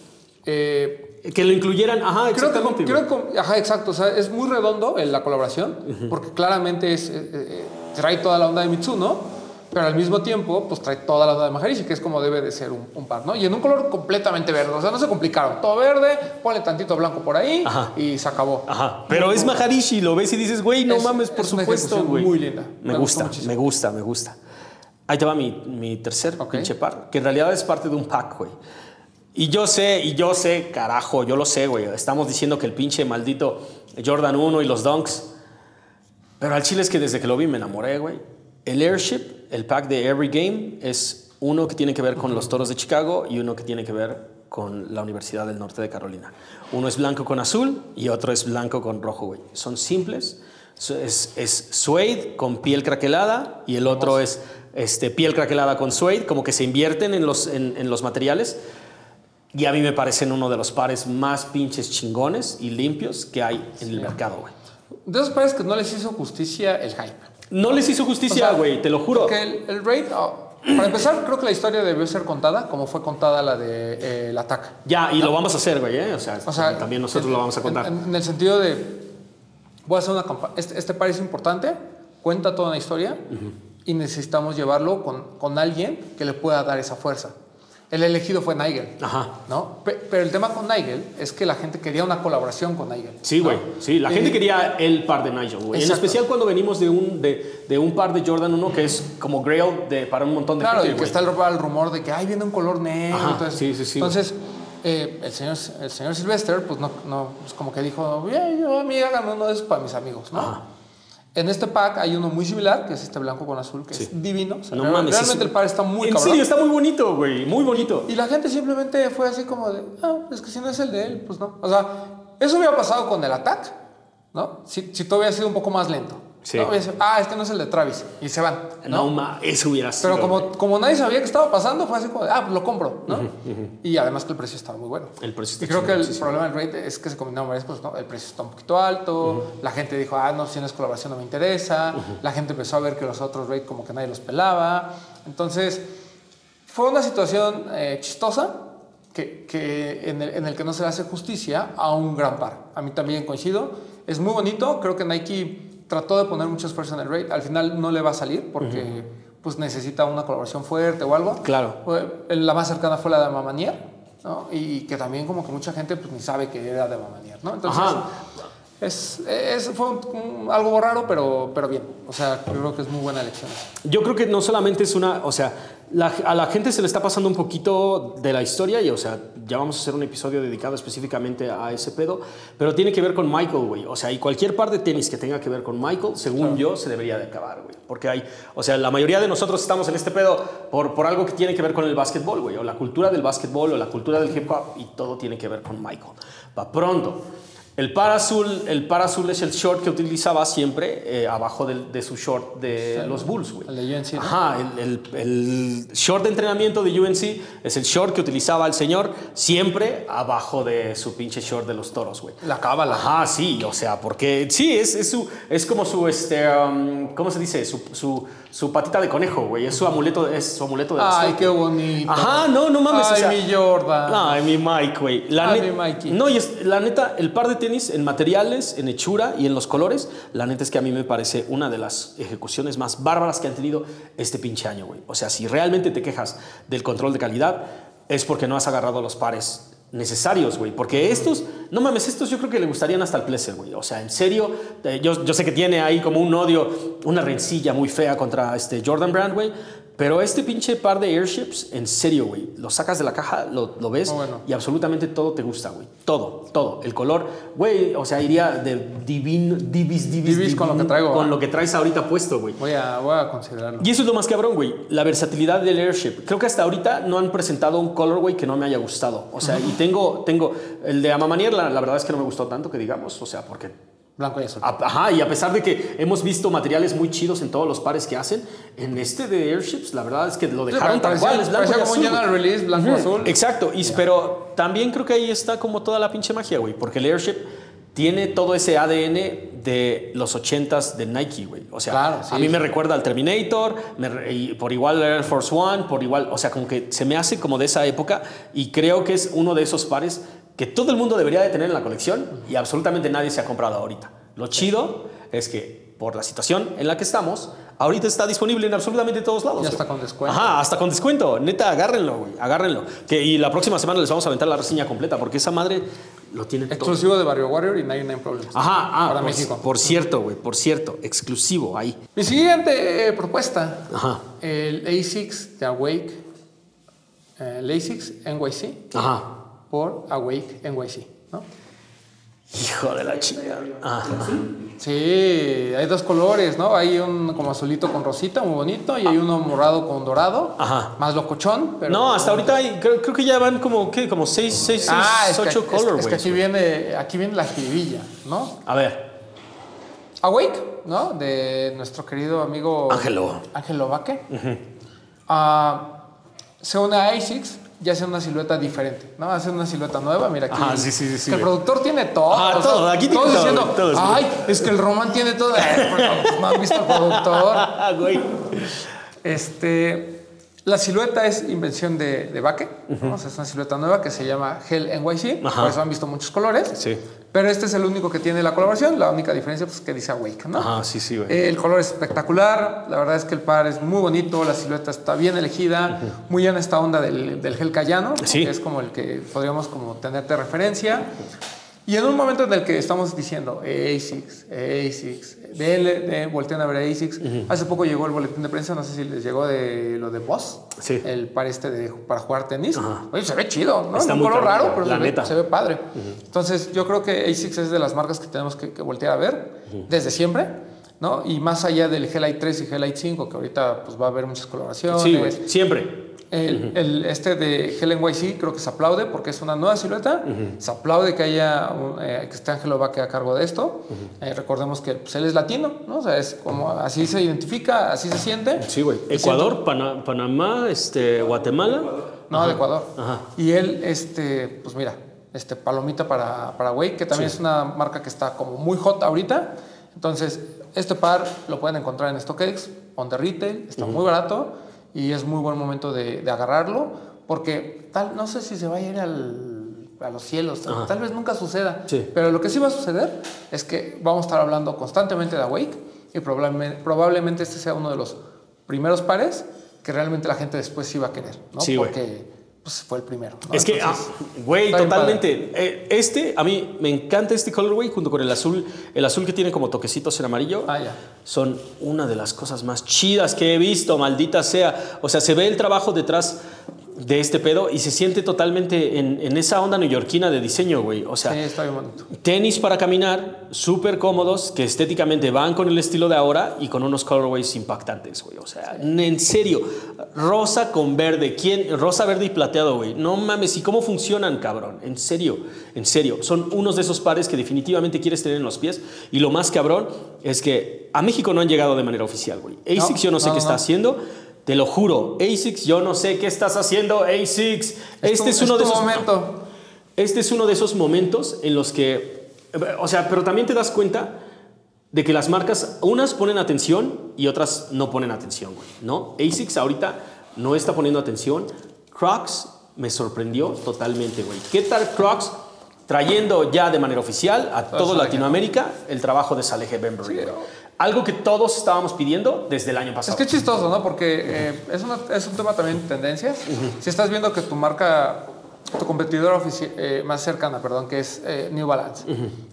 eh, Que lo incluyeran, ajá, creo que, creo que- ajá, exacto, o sea, es muy redondo en la colaboración, porque claramente es, eh, eh, trae toda la onda de Mitsuno, pero al mismo tiempo, pues trae toda la onda de Maharishi, que es como debe de ser un, un par, ¿no? Y en un color completamente verde, o sea, no se complicaron, todo verde, ponle tantito blanco por ahí Ajá. y se acabó. Ajá, pero es Maharishi, lo ves y dices, güey, no Es- mames, por es una supuesto, güey. muy linda. Me, Me gusta, me gusta, me gusta. Ahí te va mi, mi tercer Ok. pinche par, que en realidad es parte de un pack, güey. Y yo sé, y yo sé, carajo, yo lo sé, güey. Estamos diciendo que el pinche maldito Jordan 1 y los Dunks. Pero al chile es que desde que lo vi me enamoré, güey. El Airship, el pack de Every Game, es uno que tiene que ver con los Toros de Chicago y uno que tiene que ver con la Universidad del Norte de Carolina. Uno es blanco con azul y otro es blanco con rojo, güey. Son simples. Es, es suede con piel craquelada y el otro es este, piel craquelada con suede, como que se invierten en los, en, en los materiales. Y a mí me parecen uno de los pares más pinches chingones y limpios que hay en el mercado, güey. De esos pares que no les hizo justicia el hype. No les hizo justicia, O sea, güey, te lo juro. Porque el, el raid, oh, para empezar, creo que la historia debió ser contada como fue contada la de eh, el ataque. Ya, y lo vamos a hacer, güey, ¿eh? O sea, O sea, también nosotros en- lo vamos a contar. En, en el sentido de, voy a hacer una campaña, este, este par es importante, cuenta toda una historia y necesitamos llevarlo con, con alguien que le pueda dar esa fuerza. El elegido fue Nigel, Ajá. ¿no? Pe- Pero el tema con Nigel es que la gente quería una colaboración con Nigel. Sí, güey. ¿no? Sí, la gente quería el par de Nigel, güey. En especial cuando venimos de un, de, de un par de Jordan 1 que es como Grail de, para un montón de Claro, gente, y que está el, el rumor de que, ay, viene un color negro. Ajá, entonces, sí, sí, sí. Entonces, eh, el, señor, el señor Sylvester, pues no, no, pues como que dijo, bien, yo a mí hagan uno de esos para mis amigos, ¿no? Ajá. En este pack hay uno muy similar, que es este blanco con azul, que Sí. es divino. O sea, No real- mames. realmente el par está muy En cabrón. serio, está muy bonito, güey. Muy bonito. Y la gente simplemente fue así como de, ah, es que si no es el de él, pues no. O sea, eso hubiera pasado con el Attack, ¿no? Si, si todo hubiera sido un poco más lento. Sí. ¿no? Y dice, ah, este no es el de Travis. Y se van. No, ma, eso hubiera sido. Pero como, como nadie sabía que estaba pasando, fue así como, ah, pues lo compro, ¿no? Y además que el precio estaba muy bueno. El precio está Y creo que el problema del rate es que se combinaron varias cosas, ¿no? El precio está un poquito alto, la gente dijo, ah, no, si no es colaboración no me interesa, la gente empezó a ver que los otros rate como que nadie los pelaba. Entonces, fue una situación eh, chistosa que, que en, el, en el que no se le hace justicia a un gran par. A mí también coincido. Es muy bonito. Creo que Nike trató de poner mucho esfuerzo en el rate. Al final no le va a salir porque pues necesita una colaboración fuerte o algo. Claro. Fue- La más cercana fue la de Mamanier, ¿no? Y que también como que mucha gente pues ni sabe que era de Mamanier, ¿no? Entonces, Ajá. Es, es- fue un- un- algo raro, pero, pero bien. O sea, creo que es muy buena elección. Yo creo que no solamente es una, o sea, la- a la gente se le está pasando un poquito de la historia y, o sea, ya vamos a hacer un episodio dedicado específicamente a ese pedo, pero tiene que ver con Michael, güey. O sea, y cualquier par de tenis que tenga que ver con Michael, según yo, se debería de acabar, güey. Porque hay, o sea, la mayoría de nosotros estamos en este pedo por, por algo que tiene que ver con el básquetbol, güey, o la cultura del básquetbol o la cultura del hip hop y todo tiene que ver con Michael. Va pronto. El par azul, el par azul es el short que utilizaba siempre eh, abajo del- de su short de los Bulls, güey. El de UNC, ¿no? Ajá, el, el- el short de entrenamiento de UNC es el short que utilizaba el señor siempre abajo de su pinche short de los toros, güey. La cábala. Ajá, sí, o sea, porque sí, es, es, su, es como su, este, um, ¿cómo se dice? Su, su, su patita de conejo, güey. Es su amuleto, es su amuleto de la Ay, suerte. qué bonito. Ajá, no, no mames. Ay, o sea, mi Jordan. Ay, mi Mike, güey. La Ay, mi Mikey. No, y es, la neta, el par de tenis en materiales, en hechura y en los colores, la neta es que a mí me parece una de las ejecuciones más bárbaras que han tenido este pinche año, güey. O sea, si realmente te quejas del control de calidad, es porque no has agarrado los pares necesarios, güey. Porque estos, no mames, estos yo creo que le gustarían hasta al Pleasure, güey. O sea, en serio, eh, yo, yo sé que tiene ahí como un odio, una rencilla muy fea contra este Jordan Brand, güey. Pero este pinche par de airships, en serio, güey, lo sacas de la caja, lo, lo ves Muy bueno. y absolutamente todo te gusta, güey. Todo, todo. El color, güey, o sea, iría de divino, divis, divis, Divis con lo que traigo, Con ¿ah? lo que traes ahorita puesto, güey. Voy a, voy a considerarlo. Y eso es lo más cabrón, güey. La versatilidad del airship. Creo que hasta ahorita no han presentado un colorway que no me haya gustado. O sea, y tengo, tengo el de Amamanier, la, la verdad es que no me gustó tanto que digamos. O sea, porque Blanco y azul. Ajá, y a pesar de que hemos visto materiales muy chidos en todos los pares que hacen, en este de Airships, la verdad es que lo dejaron tal parecía- cual, es blanco y como un azul, güey. release, blanco y azul. Exacto, y, pero también creo que ahí está como toda la pinche magia, güey, porque el Airship tiene todo ese ADN de los 80s de Nike, güey. O sea, Claro, sí, a mí me sí. recuerda al Terminator, me y por igual Air Force One, por igual, o sea, como que se me hace como de esa época y creo que es uno de esos pares que todo el mundo debería de tener en la colección y absolutamente nadie se ha comprado ahorita. Lo chido es que por la situación en la que estamos, ahorita está disponible en absolutamente todos lados. Y hasta güey. con descuento. Ajá, hasta con descuento. Neta, agárrenlo, güey. Agárrenlo. Que, y la próxima semana les vamos a aventar la reseña completa porque esa madre lo tiene todo. Exclusivo de Barrio Warrior y 99 Problems. Ajá, ah, Para por, México. por cierto, güey, por cierto, exclusivo ahí. Mi siguiente eh, propuesta, Ajá, el ASICS de Awake, eh, el ASICS NYC ajá. Por Awake NYC, ¿no? Hijo de la chingada. Ajá. Sí, hay dos colores, ¿no? Hay un como azulito con rosita, muy bonito, y hay uno morado con dorado, Ajá. más locochón, pero... No, hasta ahorita hay, creo, creo que ya van como, ¿qué? Como 6, 6, 6, Ah, es que, 8 es- es que colorways. aquí viene, aquí viene la jiribilla, ¿no? A ver, Awake, ¿no? De nuestro querido amigo Ángelo. Ángelo Vaque. Ah, se une a ASICS y hace una silueta diferente, ¿no? Hace una silueta nueva, mira aquí. Ajá, sí, sí, sí, el productor tiene todo. Ah, o sea, todo, aquí tiene todos todo, diciendo, todo ay, es que el Roman tiene todo. Pues, no han visto el productor. ah, güey. Este, la silueta es invención de, de Baque. ¿no? O sea, es una silueta nueva que se llama Hell NYC. Ajá. Por eso han visto muchos colores. Sí. Pero este es el único que tiene la colaboración. La única diferencia pues, que dice Awake, ¿no? Ajá, sí, sí, güey. Eh, el color es espectacular. La verdad es que el par es muy bonito. La silueta está bien elegida. Muy en esta onda del, del gel cayano. Sí. Que es como el que podríamos como tener de referencia. Y en un momento en el que estamos diciendo ASICS, ASICS, denle, de, volteen a ver ASICS. Hace poco llegó el boletín de prensa, no sé si les llegó de lo de Boss, Sí. el par este de, para jugar tenis. Oye, se ve chido, ¿no? Está es un color raro, pero la se ve, neta. se ve padre. Entonces, yo creo que ASICS es de las marcas que tenemos que, que voltear a ver desde siempre. ¿No? Y más allá del G-Lite 3 y G-Lite 5, que ahorita pues, va a haber muchas. Sí, güey, siempre. El, el- este de Helen YC creo que se aplaude porque es una nueva silueta. Se aplaude que haya eh, que esté Angelo Vaque a cargo de esto. Eh, recordemos que pues, él es latino, ¿no? O sea, es como así se identifica, así se siente. Sí, güey. Ecuador, Pana- Panamá, este, Guatemala. No, de Ecuador. Ajá. Y él, este, pues mira, este Palomita para Paraguay, que también Sí. es una marca que está como muy hot ahorita. Entonces, este par lo pueden encontrar en StockX, on the retail, está muy barato y es muy buen momento de, de agarrarlo, porque tal, no sé si se va a ir al, a los cielos, tal, tal vez nunca suceda, Sí. pero lo que sí va a suceder es que vamos a estar hablando constantemente de Awake y probablemente, probablemente este sea uno de los primeros pares que realmente la gente después sí va a querer, ¿no? Sí. Porque pues, fue el primero. ¿no? Es que, ah, güey, totalmente. Eh, este, a mí me encanta este colorway junto con el azul, el azul que tiene como toquecitos en amarillo. Ah, ya. Son una de las cosas más chidas que he visto, maldita sea. O sea, se ve el trabajo detrás de este pedo y se siente totalmente en, en esa onda neoyorquina de diseño, güey. O sea, Sí, está bien bonito. tenis para caminar, súper cómodos, que estéticamente van con el estilo de ahora y con unos colorways impactantes, güey. O sea, en serio, rosa con verde, ¿quién? Rosa, verde y plateado, güey. No mames, ¿y cómo funcionan, cabrón? En serio, en serio. Son unos de esos pares que definitivamente quieres tener en los pies. Y lo más cabrón es que a México no han llegado de manera oficial, güey. ASICS yo no sé no, qué no, está no. haciendo. Te lo juro, ASICS, yo no sé qué estás haciendo, ASICS. Este tu- es uno de esos momento. este es uno de esos momentos en los que, o sea, pero también te das cuenta de que las marcas, unas ponen atención y otras no ponen atención, güey, ¿no? ASICS ahorita no está poniendo atención. Crocs me sorprendió totalmente, güey. ¿Qué tal Crocs trayendo ya de manera oficial a todo. Latinoamérica el trabajo de Salehe Bembury? güey? Algo que todos estábamos pidiendo desde el año Es pasado. que es chistoso, ¿no? Porque eh, es, una- es un tema también de tendencias. Si estás viendo que tu marca, tu competidora eh, más cercana, perdón, que es eh, New Balance,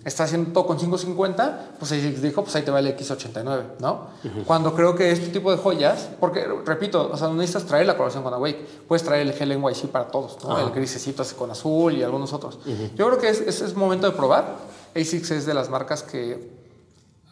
está haciendo todo con 550, pues ASICS dijo, pues ahí te va el X89, ¿no? Cuando creo que este tipo de joyas, porque repito, o sea, no necesitas traer la colaboración con Awake, puedes traer el Helen YC para todos, ¿no? El grisecito así con azul y algunos otros. Yo creo que es, es, es momento de probar. ASICS es de las marcas que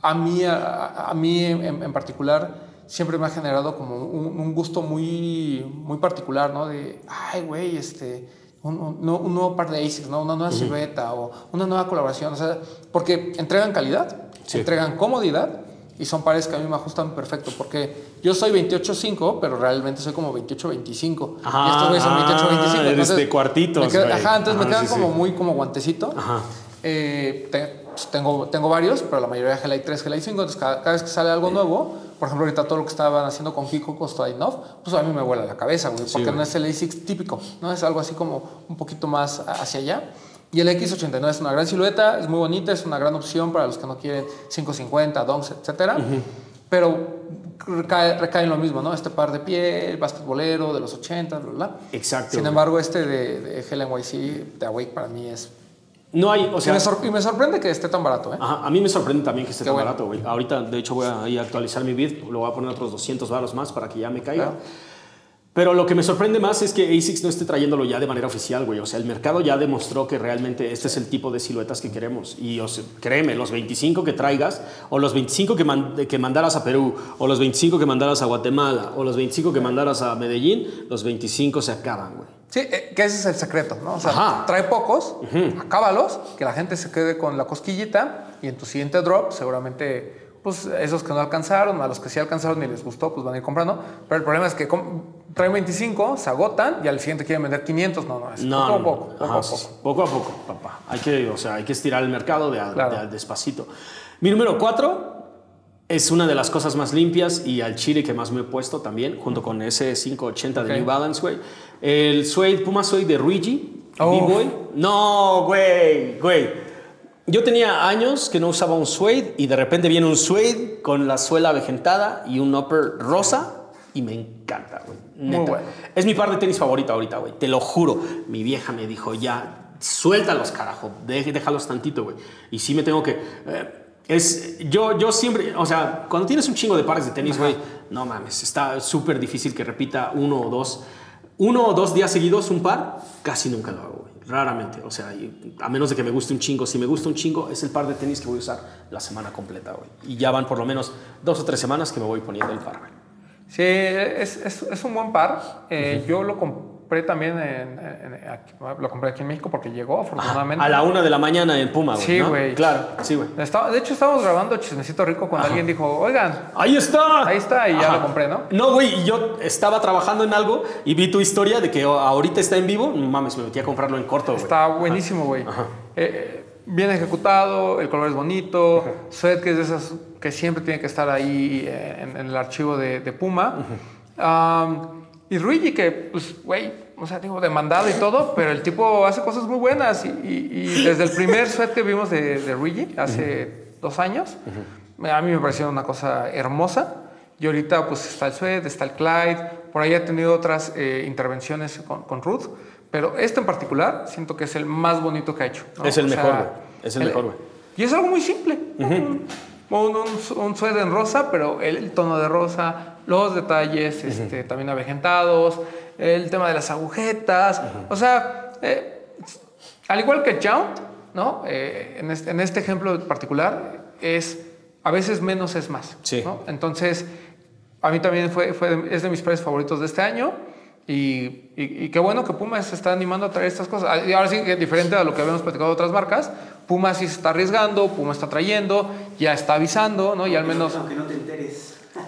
a mí, a, a mí en, en particular, siempre me ha generado como un, un gusto muy, muy particular, ¿no? De, ay, güey, este, un, un- no- un nuevo par de ASICS, ¿no? Una nueva silueta o una nueva colaboración, o sea, porque entregan calidad, Sí. entregan comodidad y son pares que a mí me ajustan perfecto, porque yo soy 28.5, pero realmente soy como 28.25. Ajá, y estos güeyes son ah, 28.25. eres entonces de cuartitos, me. Ajá, entonces me quedan sí, como sí. muy como guantecito. Ajá. Eh, te- pues, tengo, tengo varios, pero la mayoría Gelite 3, Gelite 5. Entonces, cada, cada vez que sale algo nuevo, por ejemplo, ahorita todo lo que estaban haciendo con Kiko, con Stoyanov, pues a mí me vuela la cabeza, güey, porque güey. no es el A6 típico, ¿no? Es algo así como un poquito más hacia allá. Y el X89 es una gran silueta, es muy bonita, es una gran opción para los que no quieren 550, donks, etcétera. Pero recae, recae en lo mismo, ¿no? Este par de piel, basquetbolero de los 80, bla, bla. Exacto, Sin embargo, este de, de Helen YC, de Awake, para mí es No hay, o y sea, me, y me sorprende que esté tan barato, ¿eh? Ajá, a mí me sorprende también que esté Qué tan bueno. barato, güey. Ahorita, de hecho, voy a ir a actualizar mi bid, lo voy a poner otros 200 baros más para que ya me caiga. Claro. Pero lo que me sorprende más es que ASICS no esté trayéndolo ya de manera oficial, güey. O sea, el mercado ya demostró que realmente este es el tipo de siluetas que queremos. Y o sea, créeme, los 25 que traigas, o los 25 que, man- que mandaras a Perú, o los 25 que mandaras a Guatemala, o los 25 que mandaras a Medellín, los 25 se acaban, güey. Sí, eh, que ese es el secreto, ¿no? O sea, Ajá. trae pocos, acábalos, que la gente se quede con la cosquillita y en tu siguiente drop seguramente, pues esos que no alcanzaron, a los que sí alcanzaron y les gustó, pues van a ir comprando. Pero el problema es que traen 25, se agotan y al siguiente quieren vender 500. No, no, es No, poco a poco, poco ajá, a poco. Poco a poco, papá. Hay que, o sea, hay que estirar el mercado de a, Claro. de a despacito. Mi número cuatro es una de las cosas más limpias y al chile que más me he puesto también, junto con ese 580 de Ok. New Balance, güey. El suede, Puma Suede de Luigi, Oh. B-Boy. No, güey, güey. Yo tenía años que no usaba un suede y de repente viene un suede con la suela avejentada y un upper rosa y me encanta, güey. Neta. bueno. Es mi par de tenis favorita ahorita, güey. Te lo juro. Mi vieja me dijo, ya, suéltalos, carajo. Déjalos tantito, güey. Y sí me tengo que... eh, es, yo, yo siempre, o sea, cuando tienes un chingo de pares de tenis, güey, no mames, está súper difícil que repita uno o dos, uno o dos días seguidos un par, casi nunca lo hago, güey, raramente, o sea, a menos de que me guste un chingo, si me gusta un chingo, es el par de tenis que voy a usar la semana completa, güey, y ya van por lo menos dos o tres semanas que me voy poniendo el par, güey. Sí, es, es, es un buen par. Eh, Yo lo compré también en, en- aquí- lo compré aquí en México porque llegó afortunadamente. A la una de la mañana en Puma, güey. Sí, ¿no? güey. Claro, sí, güey. De hecho, estábamos grabando Chismecito Rico cuando alguien dijo, oigan, Ahí está. ahí está, y ya lo compré, ¿no? No, güey, yo estaba trabajando en algo y vi tu historia de que ahorita está en vivo. No mames, me metí a comprarlo en corto, güey. Está buenísimo, güey. Eh, eh, bien ejecutado, el color es bonito, Sued que es de esas que siempre tiene que estar ahí en, en el archivo de, de Puma. Am, y Luigi que, pues, güey, o sea, digo, demandado y todo, pero el tipo hace cosas muy buenas. Y, y- y desde el primer Sued que vimos de, de Luigi, hace dos años, a mí me pareció una cosa hermosa. Y ahorita pues está el Sued, está el Clyde, por ahí ha tenido otras eh, intervenciones con, con Ruth, pero este en particular siento que es el más bonito que ha hecho. ¿no? Es el mejor, güey. Es el mejor, güey. Y es algo muy simple. ¿no? Un, un, un, un suéter en rosa, pero el, el tono de rosa, los detalles este, también avejentados, el tema de las agujetas. O sea, eh, al igual que Jount, ¿no? Eh, en, este, en este ejemplo particular, es a veces menos es más. Sí. ¿no? Entonces, a mí también fue, fue de- es de mis precios favoritos de este año. Y, y- y qué bueno que Puma se está animando a traer estas cosas. Y ahora sí que diferente a lo que habíamos platicado de otras marcas, Puma sí se está arriesgando, Puma está trayendo, ya está avisando, ¿no? Y al menos... Aunque no te enteres.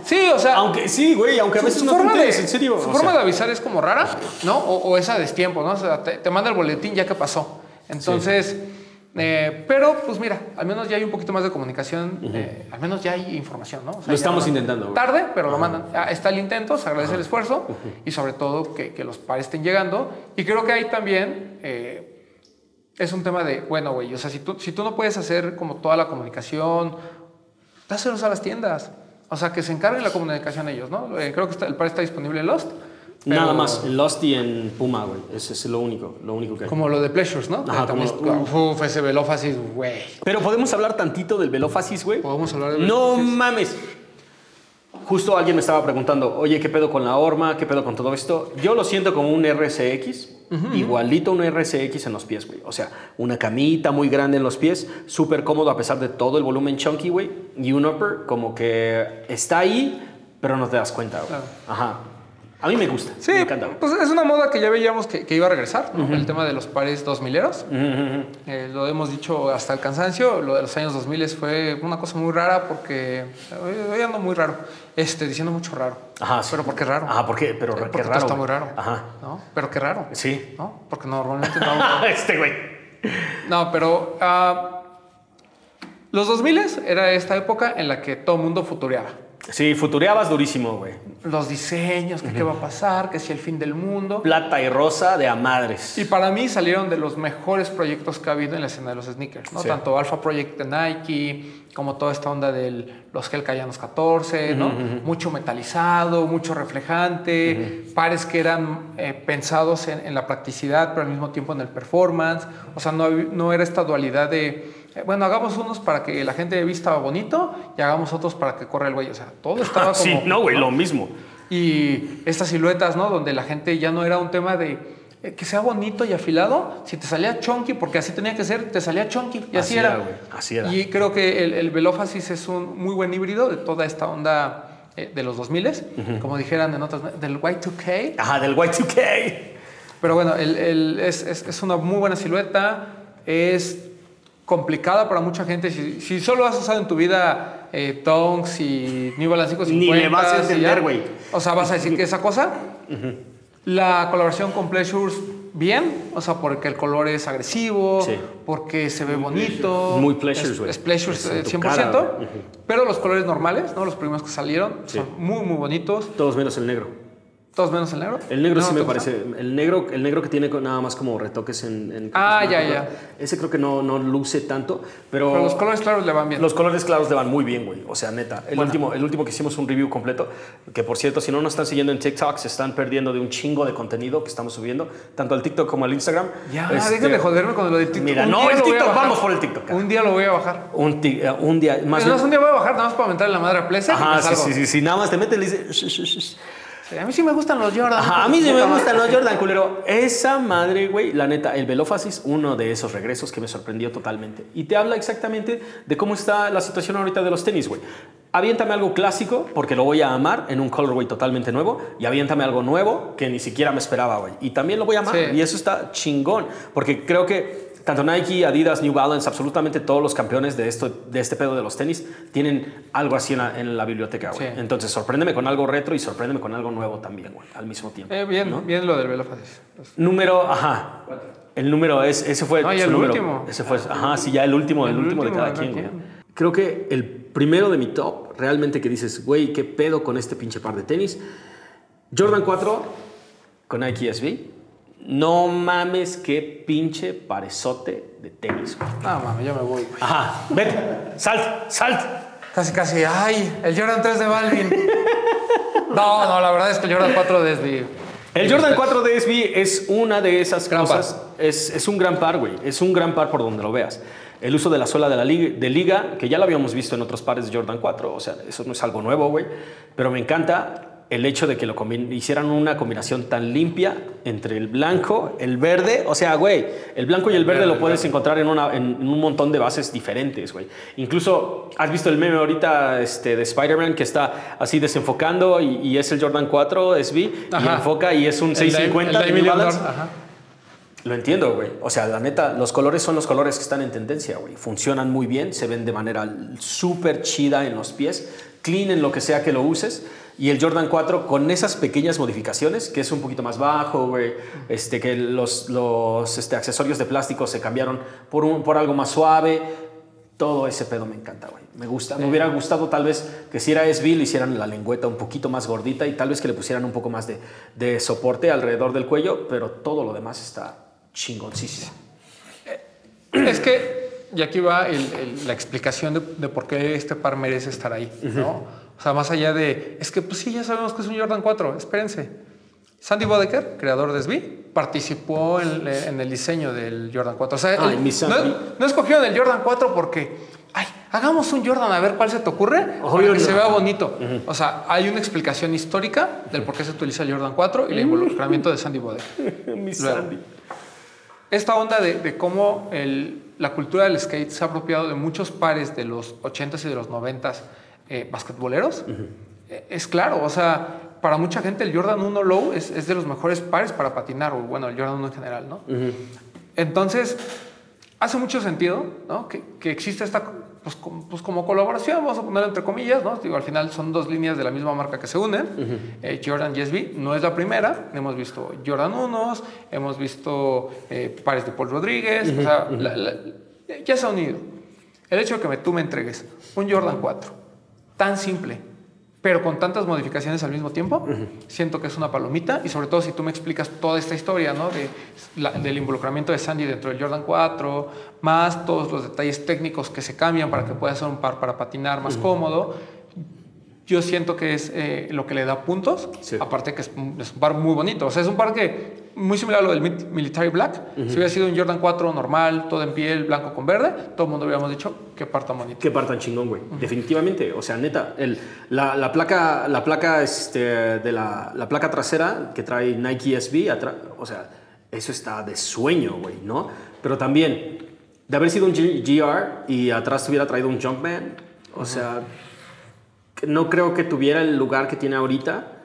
Sí, o sea... Aunque sí, güey, aunque a veces su no te forma, de, enteres, en serio. su o forma sea. de avisar es como rara, ¿no? O, o esa a destiempo, ¿no? O sea, te, te manda el boletín ya que pasó. Entonces, eh, pero pues mira, al menos ya hay un poquito más de comunicación, eh, al menos ya hay información, ¿no? O sea, Lo estamos intentando. Tarde, pero lo mandan. Ah, Está el intento, se agradece el esfuerzo y sobre todo que, que los pares estén llegando. Y creo que ahí también eh, es un tema de, bueno, güey, o sea, si tú, si tú no puedes hacer como toda la comunicación, dáselos a las tiendas. O sea, que se encarguen la comunicación ellos, ¿no? Eh, creo que está- el par está disponible en Lost. Nada más, en Lost y en Puma, güey. Ese es lo único, lo único que hay. Como lo de Pleasures, ¿no? Ajá, también como- uf, ese Velofacis, güey. Pero podemos hablar tantito del Velofacis, güey. Podemos hablar de No mames. Justo alguien me estaba preguntando, oye, ¿qué pedo con la horma? ¿Qué pedo con todo esto? Yo lo siento como un RSX, igualito a un RSX en los pies, güey. O sea, una camita muy grande en los pies, súper cómodo a pesar de todo el volumen chunky, güey. Y un upper como que está ahí, pero no te das cuenta, güey. Claro. Ajá. A mí me gusta, Sí, me encanta, pues es una moda que ya veíamos que, que iba a regresar, ¿no? El tema de los pares 2000eros. Eh, lo hemos dicho hasta el cansancio, lo de los años 2000 fue una cosa muy rara porque hoy, hoy ando muy raro, este, diciendo mucho raro. Ajá, sí. Pero porque es raro. Ajá, ¿por qué? Pero Eh, porque raro, está muy raro. Ajá. ¿No? Pero qué raro. Sí. ¿No? Porque normalmente no. este, güey. No, pero ah, los 2000 era esta época en la que todo mundo futureaba. Sí, futureabas durísimo, güey. Los diseños, que qué va a pasar, que si el fin del mundo. Plata y rosa de a madres. Y para mí salieron de los mejores proyectos que ha habido en la escena de los sneakers, ¿no? Sí. Tanto Alpha Project de Nike, como toda esta onda de los Hell Callanos 14, ¿no? Mucho metalizado, mucho reflejante, pares que eran eh, pensados en, en la practicidad, pero al mismo tiempo en el performance. O sea, no, no era esta dualidad de, bueno, hagamos unos para que la gente vista bonito y hagamos otros para que corra el güey. O sea, todo estaba como... sí, no, güey, lo mismo. Y estas siluetas, ¿no? Donde la gente ya no era un tema de eh, que sea bonito y afilado. Si te salía chunky, porque así tenía que ser, te salía chunky. Y así, Así era. era, güey, así era. Y creo que el, el es un muy buen híbrido de toda esta onda eh, de los 2000 como dijeran en otras, del Y2K. Ajá, del Y2K. Pero bueno, el- el- es, es- es una muy buena silueta. Es complicada para mucha gente. Si, si solo has usado en tu vida eh, Tonks y New Balance 550... Ni le vas a entender, güey. O sea, vas a decir que esa cosa... La colaboración con Pleasures, bien. O sea, porque el color es agresivo, Sí. porque se ve bonito. Muy Pleasures, Es- güey. Es, Pleasures Es eh, tu 100%. cara, güey. pero los colores normales, ¿no? Los primeros que salieron, Sí. son muy, muy bonitos. Todos menos el negro. Todos menos el negro. El negro ¿No sí me gusta? parece. El negro, el negro que tiene nada más como retoques en. en- Ah, ya, ya. Ese creo que no, no luce tanto, pero. Pero los colores claros le van bien. Los colores claros le van muy bien, güey. O sea, neta. El, último, el último que hicimos un review completo, que por cierto, si no nos están siguiendo en TikTok, se están perdiendo de un chingo de contenido que estamos subiendo, tanto al TikTok como al Instagram. Ya, Este, de joderme con lo del TikTok. Mira, Un no, el TikTok, vamos por el TikTok. Un día lo voy a bajar. Un, eh, un día, más bien. un día voy a bajar, nada más para mentarle la madre a Plesa. Ajá, sí, sí, sí, sí, nada más te metes y le dices. A mí sí me gustan los Jordan. Ajá, a mí sí me gustan los Jordan, culero. Esa madre, güey, la neta, el Velofacis, uno de esos regresos que me sorprendió totalmente. Y te habla exactamente de cómo está la situación ahorita de los tenis, güey. Aviéntame algo clásico, porque lo voy a amar en un colorway totalmente nuevo, y aviéntame algo nuevo que ni siquiera me esperaba, güey. Y también lo voy a amar, Sí. y eso está chingón, porque creo que tanto Nike, Adidas, New Balance, absolutamente todos los campeones de, esto, de este pedo de los tenis tienen algo así en la, en la biblioteca, güey. Sí. Entonces, sorpréndeme con algo retro y sorpréndeme con algo nuevo también, güey, al mismo tiempo. Eh, bien, ¿no? bien lo del Velofacis. Número, ajá. El número es, ese fue No, y el número. último. Ese fue, ajá, sí, ya el último, el, El último, de último cada de quien, cada güey. quien. Creo que el primero de mi top, realmente que dices, güey, qué pedo con este pinche par de tenis. Jordan 4 con Nike SB. No mames, qué pinche parezote de tenis, güey. No, mames, yo me voy, güey. Ajá, vete, salt, salt. Casi, casi, ay, el Jordan 3 de Balvin. No, no, la verdad es que el Jordan 4 de SB. El Jordan 4 de SB es una de esas Gran cosas. Es, es un gran par, güey. Es un gran par por donde lo veas. El uso de la suela de la liga, de liga, que ya lo habíamos visto en otros pares de Jordan 4. O sea, eso no es algo nuevo, güey. Pero me encanta el hecho de que lo hicieran una combinación tan limpia entre el blanco, el verde. O sea, güey, el blanco y el verde lo puedes encontrar en, una- en- en un montón de bases diferentes, güey. Incluso, ¿has visto el meme ahorita este, de Spider-Man que está así desenfocando y, y es el Jordan 4 SB y Ajá. enfoca y es un El 650 Dime- de el Balance? Ajá. Lo entiendo, güey. O sea, la neta, los colores son los colores que están en tendencia, güey. Funcionan muy bien, se ven de manera súper chida en los pies, clean en lo que sea que lo uses. Y el Jordan 4 con esas pequeñas modificaciones, que es un poquito más bajo, güey, este, que los, los este, accesorios de plástico se cambiaron por, un, por algo más suave. Todo ese pedo me encanta, güey. Me gusta. Me hubiera gustado tal vez que si era SB le hicieran la lengüeta un poquito más gordita y tal vez que le pusieran un poco más de, de soporte alrededor del cuello, pero todo lo demás está chingoncísimo. Es que, y aquí va el- el- la explicación de, de por qué este par merece estar ahí, ¿no? O sea, más allá de, es que pues sí, ya sabemos que es un Jordan 4, espérense. Sandy Bodeker, creador de SB, participó en, en el diseño del Jordan 4. O sea, Ay, mi no, escogieron el Jordan 4 porque, ay, hagamos un Jordan a ver cuál se te ocurre Obvio para que no. se vea bonito. O sea, hay una explicación histórica del por qué se utiliza el Jordan 4 y el involucramiento de Sandy Bodeker. Mi Luego. Sandy. Esta onda de, de cómo el- la cultura del skate se ha apropiado de muchos pares de los 80s y de los 90s eh, basquetboleros, eh, es claro. O sea, para mucha gente el Jordan 1 Low es, es de los mejores pares para patinar, o bueno, el Jordan 1 en general, ¿no? Entonces, hace mucho sentido ¿no? que, que existe esta, pues, com- pues, como colaboración, vamos a ponerlo entre comillas, ¿no? Digo, al final son dos líneas de la misma marca que se unen. Eh, Jordan y SB no es la primera, hemos visto Jordan 1, hemos visto eh, pares de Paul Rodríguez, o sea, la- la- ya se ha unido. El hecho de que me- tú me entregues un Jordan 4, tan simple, pero con tantas modificaciones al mismo tiempo, siento que es una palomita y sobre todo si tú me explicas toda esta historia, ¿no? De, la- del involucramiento de Sandy dentro del Jordan 4, más todos los detalles técnicos que se cambian para que pueda ser un par para patinar más cómodo. Yo siento que es eh, lo que le da puntos, Sí. aparte que es un par muy bonito. O sea, es un par que muy similar a lo del Mil- Military Black. Si hubiera sido un Jordan 4 normal, todo en piel, blanco con verde, todo el mundo hubiéramos dicho qué par tan bonito. Qué par tan chingón, güey. Definitivamente. O sea, neta, el, la, la placa, la placa, este, de la, la placa trasera que trae Nike SB, atra- o sea, eso está de sueño, güey, ¿no? Pero también, de haber sido un G- GR y atrás hubiera traído un Jumpman, o sea, que no creo que tuviera el lugar que tiene ahorita,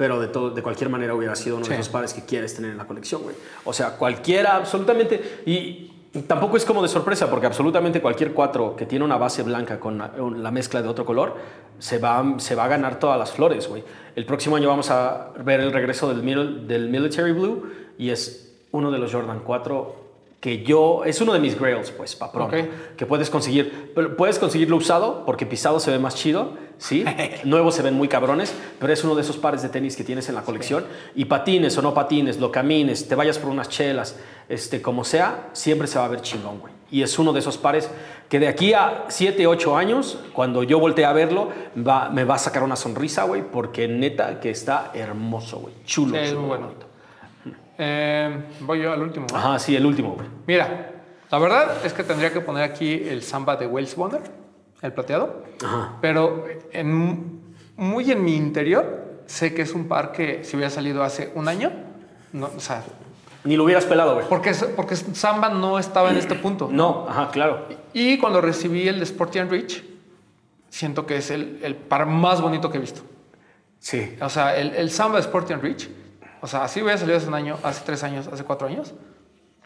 pero de, todo, de cualquier manera hubiera sido uno Sí. de esos pares que quieres tener en la colección, güey. O sea, cualquiera, absolutamente. Y tampoco es como de sorpresa, porque absolutamente cualquier cuatro que tiene una base blanca con la, la mezcla de otro color, se va, se va a ganar todas las flores, güey. El próximo año vamos a ver el regreso del, del Military Blue y es uno de los Jordan 4 que yo, es uno de mis grails, pues, para pronto. Que puedes conseguir, puedes conseguirlo usado porque pisado se ve más chido, ¿sí? Nuevos se ven muy cabrones, pero es uno de esos pares de tenis que tienes en la colección. Y patines o no patines, lo camines, te vayas por unas chelas, este, como sea, siempre se va a ver chingón, güey. Y es uno de esos pares que de aquí a 7, 8 años, cuando yo voltee a verlo, va, me va a sacar una sonrisa, güey, porque neta que está hermoso, güey. Chulo, Sí, es chulo, muy bueno. bonito. Eh, voy yo al último. Ajá, sí, el último, güey. Mira, la verdad es que tendría que poner aquí el samba de Wells Bonner, el plateado. Ajá. Pero en, muy en mi interior, sé que es un par que si hubiera salido hace un año, no, o sea, Ni lo hubieras pelado, güey. porque, porque samba no estaba en este punto. No, ajá, claro. Y cuando recibí el de Sporty and Rich, siento que es el, el par más bonito que he visto. Sí. O sea, el, el Samba Sporting Rich, o sea, así hubiera salido hace un año, hace tres años, hace cuatro años.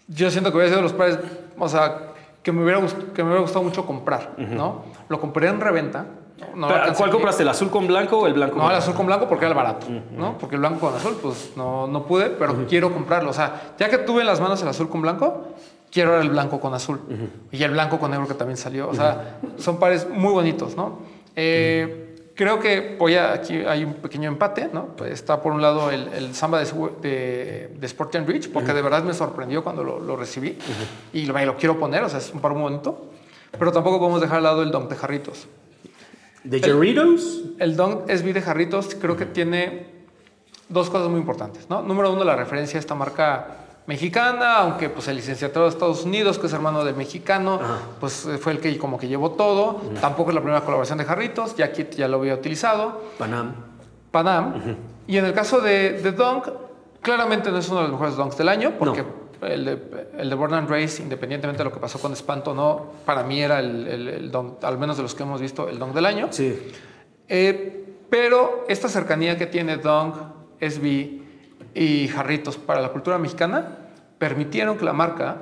Yo siento que hubiera sido de los pares, o sea, que me hubiera, que me hubiera gustado mucho comprar, ¿no? Lo compré en reventa. No, ¿Cuál compraste? ¿El azul con blanco o el blanco No, con el azul con blanco porque era el barato, ¿no? Porque el blanco con azul, pues no, no pude, pero quiero comprarlo. O sea, ya que tuve en las manos el azul con blanco, quiero ahora el blanco con azul. Y el blanco con negro que también salió. O sea, son pares muy bonitos, ¿no? Eh, creo que voy a, aquí hay un pequeño empate, ¿no? Pues está por un lado el, el samba de, de, Rich, porque de verdad me sorprendió cuando lo, lo recibí. Y lo, lo quiero poner, o sea, es un par muy bonito. Pero tampoco podemos dejar al lado el Dom de Jarritos. ¿De Doritos? El Dunk SB de Jarritos creo que tiene dos cosas muy importantes, ¿no? Número uno, la referencia a esta marca mexicana, aunque pues el licenciado de Estados Unidos, que es hermano del mexicano, pues eh, fue el que como que llevó todo. Tampoco es la primera colaboración de Jarritos, ya Kit ya lo había utilizado. Panam. Panam. Y en el caso de, de Dunk, claramente no es uno de los mejores Dunks del año, porque el, de, el de Born and Race, independientemente de lo que pasó con Espanto, no, para mí era el, el, el dunk, al menos de los que hemos visto, el Dunk del año. Sí. Eh, pero esta cercanía que tiene Dunk, SB y Jarritos para la cultura mexicana permitieron que la marca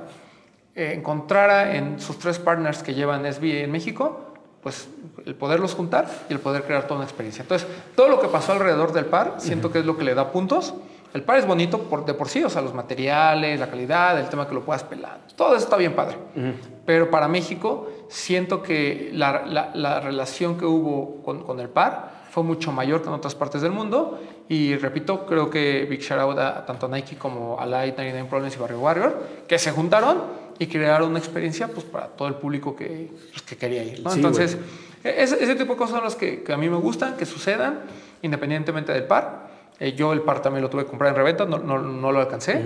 eh, encontrara en sus tres partners que llevan SB en México, pues el poderlos juntar y el poder crear toda una experiencia. Entonces, todo lo que pasó alrededor del par, siento que es lo que le da puntos. El par es bonito por, de por sí, o sea, los materiales, la calidad, el tema que lo puedas pelar, todo eso está bien padre. Pero para México, siento que la, la- la relación que hubo con, con el par fue mucho mayor que en otras partes del mundo. Y repito, creo que Big Shout out a tanto a Nike como a Light 99 Problems y Barrio Warrior, que se juntaron y crearon una experiencia pues, para todo el público que, pues, que quería ir. ¿no? Sí, Entonces, ese, ese tipo de cosas son las que, que a mí me gustan, que sucedan independientemente del par. Eh, yo el par también lo tuve que comprar en reventa, no, no, no lo alcancé,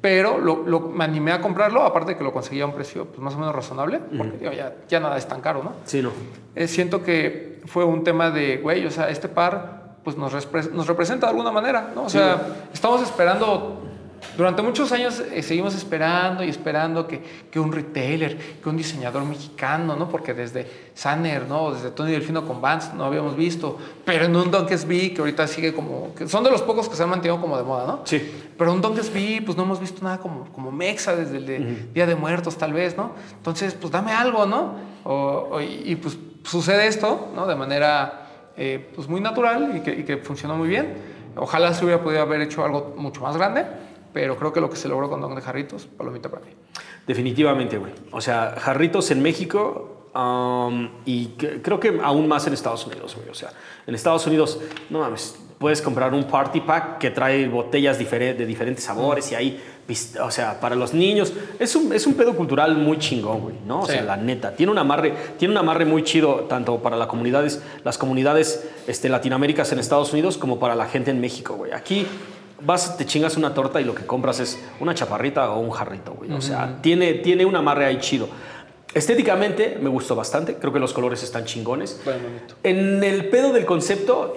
pero lo, lo- me animé a comprarlo, aparte de que lo conseguía a un precio pues, más o menos razonable, porque digo, ya, ya nada es tan caro, ¿no? Sí, no. Eh, siento que fue un tema de, güey, o sea, este par pues nos, nos representa de alguna manera, ¿no? O sea, estamos esperando, durante muchos años eh, seguimos esperando y esperando que, que un retailer, que un diseñador mexicano, ¿no? Porque desde Sanner, ¿no? Desde Tony Delfino con Vans no habíamos visto, pero en un Dunk SB que ahorita sigue como, que son de los pocos que se han mantenido como de moda, ¿no? Sí. Pero un Dunk SB, pues no hemos visto nada como, como Mexa desde el de Día de Muertos, tal vez, ¿no? Entonces, pues dame algo, ¿no? O- o- y pues sucede esto, ¿no? De manera eh, pues muy natural y que, y que funcionó muy bien. Ojalá se hubiera podido haber hecho algo mucho más grande, pero creo que lo que se logró con Don de Jarritos, palomita para mí. Definitivamente, güey. O sea, jarritos en México um, y que- creo que aún más en Estados Unidos, güey. O sea, en Estados Unidos, no mames, puedes comprar un party pack que trae botellas de diferentes sabores y ahí, o sea, para los niños. Es un, es un pedo cultural muy chingón, güey, ¿no? O Sí. sea, la neta. Tiene un amarre, tiene un amarre muy chido tanto para las comunidades, las comunidades este, latinoaméricas en Estados Unidos como para la gente en México, güey. Aquí vas, te chingas una torta y lo que compras es una chaparrita o un jarrito, güey. O sea, tiene, tiene un amarre ahí chido. Estéticamente me gustó bastante, creo que los colores están chingones. Bueno. En el pedo del concepto,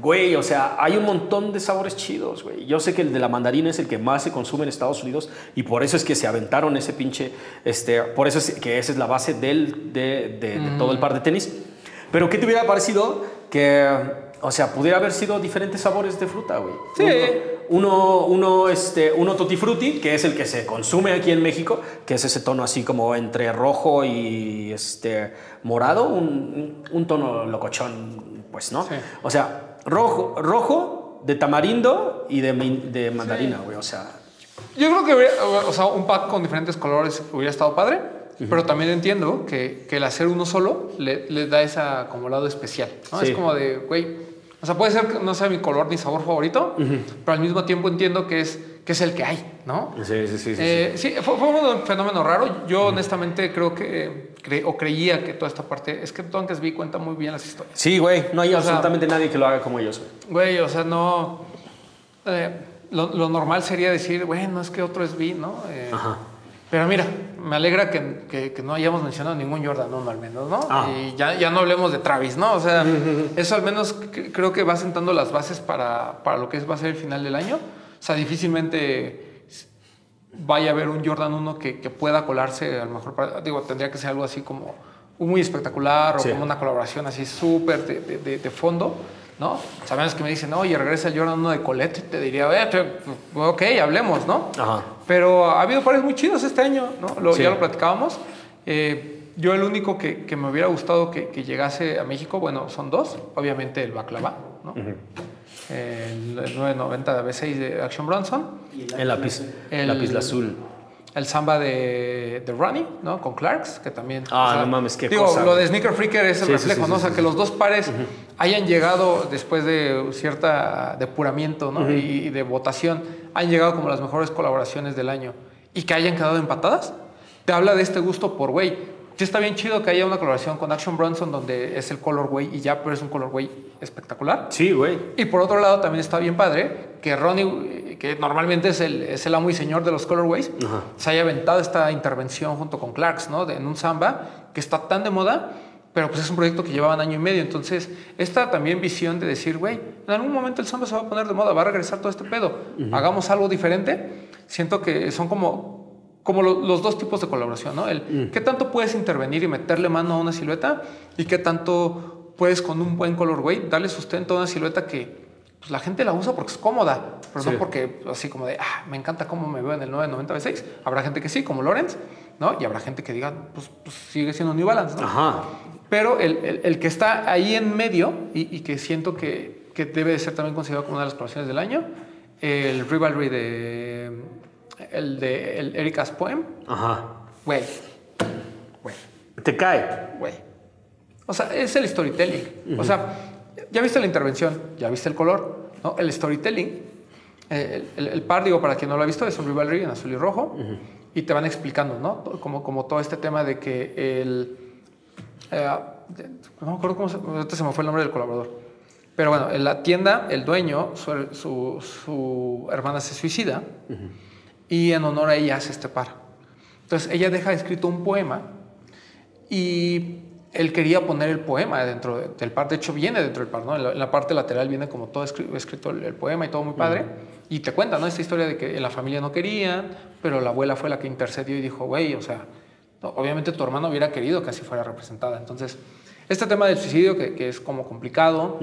güey, o sea, hay un montón de sabores chidos, güey. Yo sé que el de la mandarina es el que más se consume en Estados Unidos y por eso es que se aventaron ese pinche, este, por eso es que esa es la base del, de, de- de todo el par de tenis. Pero ¿qué te hubiera parecido que, o sea, pudiera haber sido diferentes sabores de fruta, güey? Sí. Uno, uno, este, uno tutti frutti, que es el que se consume aquí en México, que es ese tono así como entre rojo y este, morado, un, un tono locochón, pues, ¿no? Sí. O sea, rojo, rojo de tamarindo y de, de mandarina, güey, o sea... Yo creo que hubiera- o sea, un pack con diferentes colores hubiera estado padre, pero también entiendo que, que el hacer uno solo le, le da esa como lado especial. ¿no? Sí. Es como de, güey, o sea, puede ser que no sea mi color ni sabor favorito, pero al mismo tiempo entiendo que es, que es el que hay, ¿no? Sí, sí, sí. sí, Eh, sí, fue, fue un fenómeno raro. Yo honestamente creo que, cre- o creía que toda esta parte, es que Tonkes vi cuenta muy bien las historias. Sí, güey, no hay absolutamente nadie que lo haga como ellos, güey. Güey, o sea, no. eh, lo, lo normal sería decir, bueno, es que otro es B, ¿no? Eh, Ajá. Pero mira, me alegra que, que- que no hayamos mencionado ningún Jordan 1 al menos, ¿no? Ah. Y ya, ya no hablemos de Travis, ¿no? O sea, eso al menos creo que va sentando las bases para, para lo que va a ser el final del año. O sea, difícilmente vaya a haber un Jordan 1 que, que pueda colarse, a lo mejor, para- digo, tendría que ser algo así como muy espectacular o Sí. como una colaboración así súper de, de- de- de fondo, ¿no? Sabemos que me dicen, oye, regresa el Jordan 1 de Colette, te diría, "Eh, ok, hablemos, ¿no? Ajá. Pero ha habido pares muy chidos este año, ¿no? Lo- Sí. Ya lo platicábamos. Eh, yo el único que, que me hubiera gustado que, que llegase a México, bueno, son dos. Obviamente el Baklava, ¿no? el, el 990 de B6 de Action Bronson. El lápiz, El- lápiz azul. El samba de, de Ronnie, ¿no? Con Clarks, que también... Ah, no mames, qué digo, cosa, Lo de Sneaker Freaker es el Sí, reflejo, sí, ¿no? o sea, que los dos pares hayan llegado después de cierta depuramiento, ¿no? y, y de votación, han llegado como las mejores colaboraciones del año y que hayan quedado empatadas, te habla de este gusto por, güey, sí está bien chido que haya una colaboración con Action Bronson donde es el colorway y ya, pero es un colorway espectacular. Sí, güey. Y por otro lado, también está bien padre que Ronnie, eh, que normalmente es el, es el amo y señor de los colorways, Ajá. se haya aventado esta intervención junto con Clarks, ¿no? De- en un samba que está tan de moda, pero pues es un proyecto que llevaban año y medio. Entonces, esta también visión de decir, güey, en algún momento el samba se va a poner de moda, va a regresar todo este pedo, hagamos algo diferente. Siento que son como como lo- los dos tipos de colaboración, ¿no? El qué tanto puedes intervenir y meterle mano a una silueta y qué tanto puedes con un buen colorway darle sustento a una silueta que pues, la gente la usa porque es cómoda, pero Sí. no porque así como de, ah, me encanta cómo me veo en el 990 V6. Habrá gente que sí, como Lorenz, ¿no? Y habrá gente que diga, pues, pues, sigue siendo New Balance, ¿no? Ajá. Pero el, el- el que está ahí en medio y, y que siento que, que debe de ser también considerado como una de las colaboraciones del año, el Rivalry de el de el Erika's Poem, Ajá. güey, güey, Te cae. güey. O sea, es el storytelling. O sea, ya viste la intervención, ya viste el color, ¿no? El storytelling. eh, El, el- el par, digo, para quien no lo ha visto, es un Rivalry en azul y rojo. Y te van explicando, ¿no? Como, como todo este tema de que el... eh, no me acuerdo cómo se, se me fue el nombre del colaborador. Pero bueno, en la tienda, el dueño, su, su- su hermana se suicida y en honor a ella hace este par. Entonces ella deja escrito un poema y él quería poner el poema dentro de- del par. De hecho, viene dentro del par, ¿no? En la, en la parte lateral viene como todo escri- escrito el, el poema y todo muy padre. Y te cuenta, ¿no? Esta historia de que la familia no querían, pero la abuela fue la que intercedió y dijo, güey, o sea, no, obviamente tu hermano hubiera querido que así fuera representada. Entonces, este tema del suicidio, que, que es como complicado,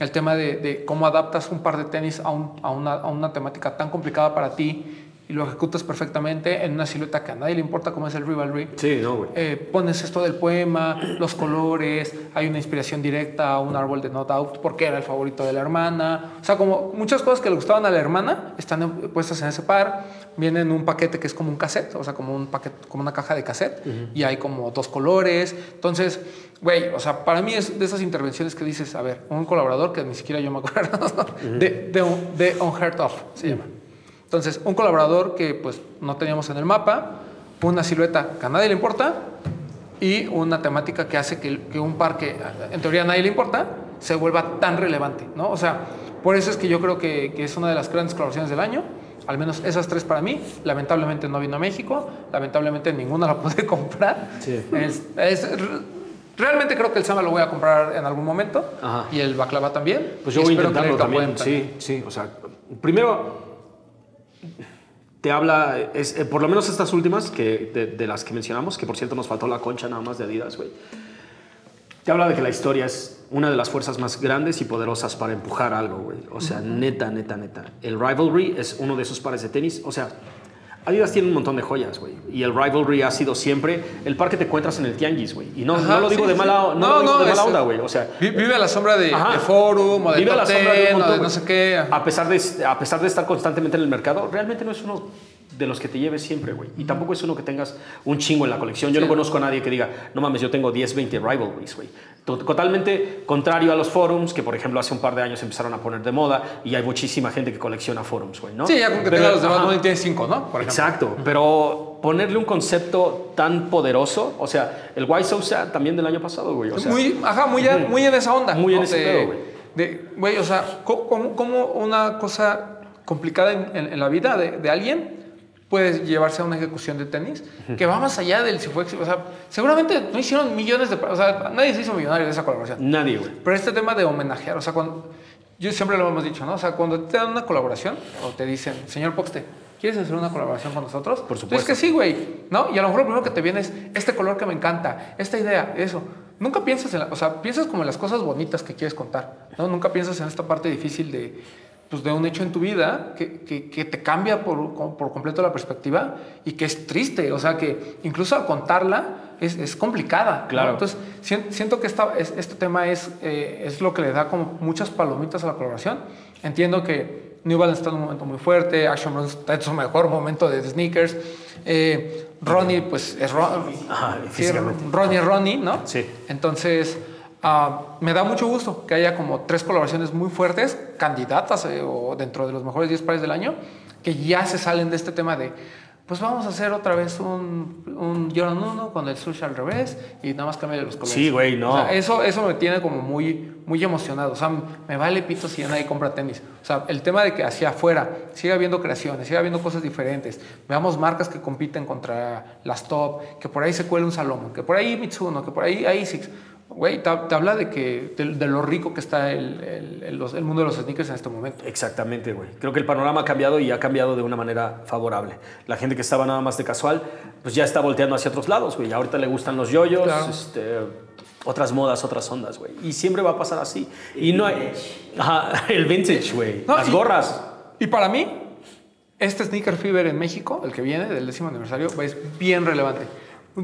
el tema de, de cómo adaptas un par de tenis a, un- a una, a una temática tan complicada para ti y lo ejecutas perfectamente en una silueta que a nadie le importa como es el Rivalry. Sí, no, güey. Eh, pones esto del poema, los colores, hay una inspiración directa a un árbol de No Doubt porque era el favorito de la hermana. O sea, como muchas cosas que le gustaban a la hermana están puestas en ese par. Viene en un paquete que es como un cassette, o sea, como, un paquete, como una caja de cassette y hay como dos colores. Entonces, güey, o sea, para mí es de esas intervenciones que dices, a ver, un colaborador que ni siquiera yo me acuerdo, de, de, de Unheard Of se llama. Entonces, un colaborador que pues no teníamos en el mapa, una silueta que a nadie le importa y una temática que hace que, que un par que en teoría a nadie le importa se vuelva tan relevante, ¿no? O sea, por eso es que yo creo que, que es una de las grandes colaboraciones del año. Al menos esas tres para mí. Lamentablemente no vino a México. Lamentablemente ninguna la pude comprar. Sí. Es- es- realmente creo que el Samba lo voy a comprar en algún momento. Ajá. Y el Baklava también. Pues Y yo voy a intentarlo también. Sí, sí. O sea, primero te habla, es, eh, por lo menos estas últimas que, de, de las que mencionamos, que por cierto nos faltó la concha nada más de Adidas, güey. Te habla de que la historia es una de las fuerzas más grandes y poderosas para empujar algo, güey. O sea, neta, neta, neta. El Rivalry es uno de esos pares de tenis. O sea, Adidas tiene un montón de joyas, güey. Y el Rivalry ha sido siempre el par que te encuentras en el tianguis, güey. Y no, Ajá, no lo digo sí, de sí. mala, no, No, lo digo no, de mala onda, güey. O sea, Vi- Vive a la sombra de, de Forum o de Vive a la sombra de un 10, o montón, de güey. no sé qué. A pesar, de, a pesar de estar constantemente en el mercado, realmente no es uno de los que te lleves siempre, güey. Y tampoco es uno que tengas un chingo en la colección. Yo no conozco a nadie que diga, no mames, yo tengo 10, 20 rivalries, güey. To- Totalmente contrario a los forums, que por ejemplo hace un par de años empezaron a poner de moda y hay muchísima gente que colecciona forums, güey, ¿no? Sí, ya con que Pero- los demás no tiene cinco, ¿no? Por ejemplo. Exacto, pero ponerle un concepto tan poderoso, o sea, el Why So Sad también del año pasado, güey. O sea, muy, ajá, muy, a- muy en esa onda. Muy en ese pedo, güey. de, güey, o sea, ¿cómo, cómo una cosa complicada en, en- en la vida de, de alguien puede llevarse a una ejecución de tenis que va más allá del si fue O sea, seguramente no hicieron millones de... O sea, nadie se hizo millonario de esa colaboración. Nadie, güey. Pero este tema de homenajear, o sea, cuando... Yo siempre lo hemos dicho, ¿no? O sea, cuando te dan una colaboración o te dicen, señor Poxte, ¿quieres hacer una colaboración con nosotros? Por supuesto. dices que sí, güey, ¿no? Y a lo mejor lo primero que te viene es este color que me encanta, esta idea, eso. Nunca piensas en, la- o sea, piensas como en las cosas bonitas que quieres contar, ¿no? Nunca piensas en esta parte difícil de, pues, de un hecho en tu vida que, que- que te cambia por, por completo la perspectiva y que es triste, o sea, que incluso al contarla es, es complicada. ¿no? Claro. Entonces, sien- siento que esta, es- este tema es, eh, es lo que le da como muchas palomitas a la colaboración. Entiendo que New Balance está en un momento muy fuerte, Action Bronze está en su mejor momento de sneakers. eh, Ronnie, pues es Ron- Ajá, sí. Ronnie es Ronnie, ¿no? Sí. Entonces, ah, me da mucho gusto que haya como tres colaboraciones muy fuertes, candidatas eh, o dentro de los mejores 10 pares del año, que ya se salen de este tema de, pues vamos a hacer otra vez un, un Jordan 1 con el sushi al revés y nada más cambiar los colores. Sí, güey, no. O sea, eso, eso me tiene como muy, muy emocionado. O sea, me vale pito si ya nadie compra tenis. O sea, el tema de que hacia afuera siga habiendo creaciones, siga habiendo cosas diferentes. Veamos marcas que compiten contra las top, que por ahí se cuele un Salomon, que por ahí Mitsuno, que por ahí ASICS. Güey, te, te habla de, que, de, de lo rico que está el, el- el- los- el mundo de los sneakers en este momento. Exactamente, güey. Creo que el panorama ha cambiado y ha cambiado de una manera favorable. La gente que estaba nada más de casual, pues ya está volteando hacia otros lados, güey. Ahorita le gustan los yoyos, Claro. este, otras modas, otras ondas, güey. Y siempre va a pasar así. Y no hay... Ajá, el vintage, güey. No, Las y- gorras. Y para mí, este Sneaker Fever en México, el que viene del décimo aniversario, es bien relevante.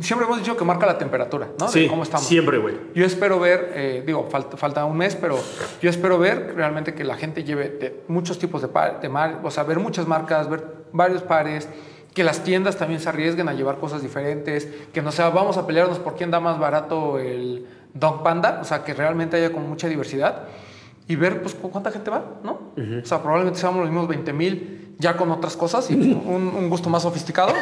Siempre hemos dicho que marca la temperatura, ¿no? De Sí, cómo estamos. siempre, güey. Yo espero ver, eh, digo, falta, falta un mes, pero yo espero ver realmente que la gente lleve de muchos tipos de, par, de mar, o sea, ver muchas marcas, ver varios pares, que las tiendas también se arriesguen a llevar cosas diferentes, que no sea, vamos a pelearnos por quién da más barato el Dog Panda, o sea, que realmente haya como mucha diversidad y ver pues cu- cuánta gente va, ¿no? O sea, probablemente seamos los mismos 20 mil ya con otras cosas y un, un gusto más sofisticado.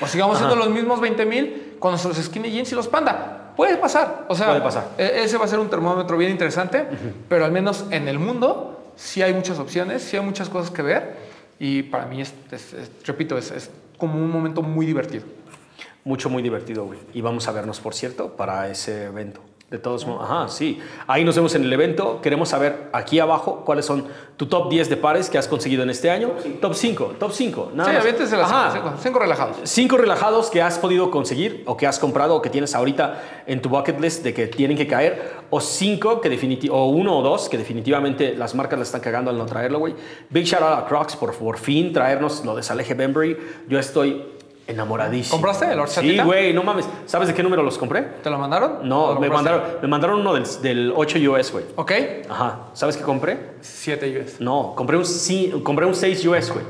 O sigamos siendo los mismos 20 mil con nuestros skinny jeans y los panda. Puede pasar. O sea, Puede pasar. e- ese va a ser un termómetro bien interesante, pero al menos en el mundo sí hay muchas opciones, sí hay muchas cosas que ver. Y para mí, es, es- es- repito, es, es como un momento muy divertido. Mucho, muy divertido, güey. Y vamos a vernos, por cierto, para ese evento. De todos modos, ajá, sí. Ahí nos vemos en el evento. Queremos saber aquí abajo cuáles son tu top 10 de pares que has conseguido en este año. Top 5, top 5. Nada sí, aviéntese las Ajá. cinco, cinco relajados. Cinco relajados que has podido conseguir o que has comprado o que tienes ahorita en tu bucket list de que tienen que caer o cinco que definitivamente o uno o dos que definitivamente las marcas la están cagando al no traerlo, güey. Big shout out a Crocs por por fin traernos lo de Salehe Bembury. Yo estoy enamoradísimo. ¿Compraste el Sí, horchatita? güey, no mames. ¿Sabes de qué número los compré? ¿Te lo mandaron? ¿O No, lo me mandaron, me mandaron uno del, del 8 US, güey. Ok. Ajá. ¿Sabes qué compré? 7 US. No, compré un, ci- compré un 6 US, güey.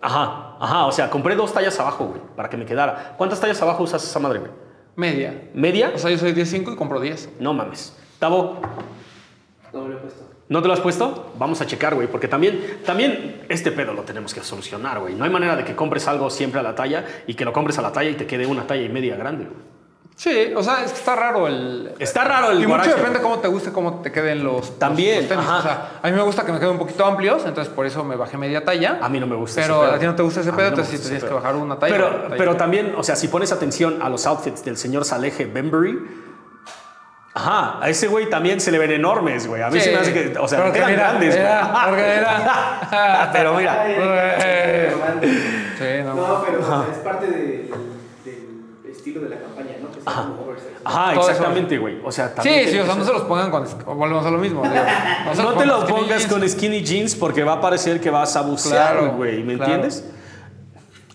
Ajá, ajá, o sea, compré dos tallas abajo, güey, para que me quedara. ¿Cuántas tallas abajo usas esa madre, güey? Media. ¿Media? O sea, yo soy 10.5 y compro 10. No mames. Tavo, he puesto. ¿No te lo has puesto? Vamos a checar, güey, porque también, también este pedo lo tenemos que solucionar, güey. No hay manera de que compres algo siempre a la talla y que lo compres a la talla y te quede una talla y media grande, güey. Sí, o sea, es que está raro el... Está raro el y mucho guarache, depende güey. cómo te guste, cómo te queden los, También, los tenis. ajá. O sea, a mí me gusta que me queden un poquito amplios, entonces por eso me bajé media talla. A mí no me gusta Pero ese pedo. a ti no te gusta ese A pedo, no entonces sí te tienes que pedo. bajar una talla. Pero, una talla. pero también, o sea, si pones atención a los outfits del señor Salehe Bembury, ajá, a ese güey también se le ven enormes, güey. A mí Sí. se me hace que, o sea, Pero me que quedan mira, grandes, güey. porque mira. Pero mira, Eh, Sí, no. No, pero es parte de- del estilo de la campaña, ¿no? Que como ajá, exactamente, güey. O sea, Sí, también sí, tiene o sea, no se los pongan con... Volvemos a lo mismo. No los te lo pongan pongas skinny con jeans. skinny jeans porque va a parecer que vas a bucear, Claro, güey. ¿Me claro. entiendes?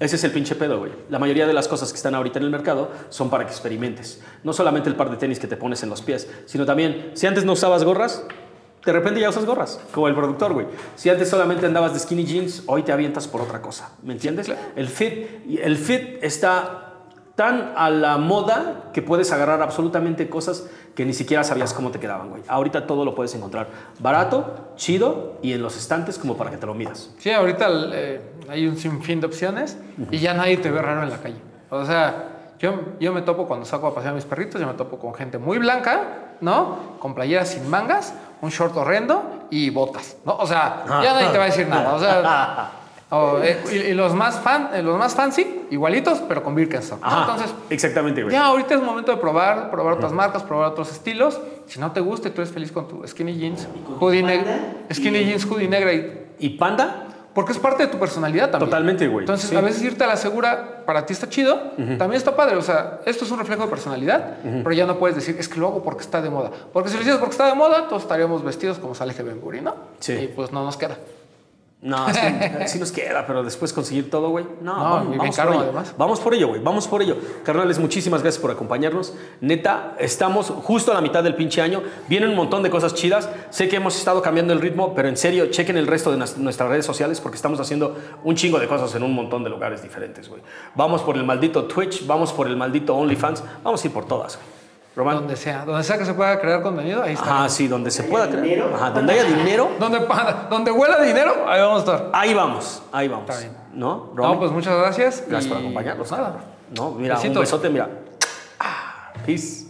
Ese es el pinche pedo, güey. La mayoría de las cosas que están ahorita en el mercado son para que experimentes. No solamente el par de tenis que te pones en los pies, sino también, si antes no usabas gorras, de repente ya usas gorras, como el productor, güey. Si antes solamente andabas de skinny jeans, hoy te avientas por otra cosa. ¿Me entiendes? El fit, el fit está tan a la moda que puedes agarrar absolutamente cosas que ni siquiera sabías cómo te quedaban, güey. Ahorita todo lo puedes encontrar barato, chido y en los estantes como para que te lo midas. Sí, ahorita eh, hay un sinfín de opciones y ya nadie te ve raro en la calle. O sea, yo, yo me topo cuando saco a pasear a mis perritos, yo me topo con gente muy blanca, ¿no? Con playeras sin mangas, un short horrendo y botas, ¿no? O sea, ya nadie te va a decir nada. O sea, o, eh, y, y los más fan, eh, los más fancy, igualitos, pero con Birkenstock. ¿no? Ajá, Entonces, exactamente, güey. ya ahorita es momento de probar, probar otras marcas, probar otros estilos. Si no te gusta y tú eres feliz con tu skinny jeans, hoodie negro, panda skinny y- jeans, hoodie negra y ¿Y panda? porque es parte de tu personalidad también. Totalmente, güey. Entonces, Sí. a veces irte a la segura para ti está chido, también está padre. O sea, esto es un reflejo de personalidad, pero ya no puedes decir, es que lo hago porque está de moda. Porque si lo hicieras porque está de moda, todos estaríamos vestidos como sale Ben Guri, ¿no? Sí. Y pues no nos queda. No, es que sí nos queda, pero después conseguir todo, güey. No, No, vamos, caro, por ello. además. Vamos por ello, güey. Vamos por ello. Carnales, muchísimas gracias por acompañarnos. Neta, estamos justo a la mitad del pinche año. Vienen un montón de cosas chidas. Sé que hemos estado cambiando el ritmo, pero en serio, chequen el resto de nuestras redes sociales porque estamos haciendo un chingo de cosas en un montón de lugares diferentes, güey. Vamos por el maldito Twitch, vamos por el maldito OnlyFans, vamos a ir por todas, güey. Román. Donde sea, donde sea que se pueda crear contenido, ahí está. Ajá, sí, donde se pueda dinero. Ajá, donde haya dinero, Donde, donde huela dinero, ahí vamos a estar. ahí vamos, ahí vamos. Está bien. ¿No? Romy? No, pues muchas gracias. Gracias y por acompañarnos. Nada. No, mira, un besote, mira. Ah, Peace.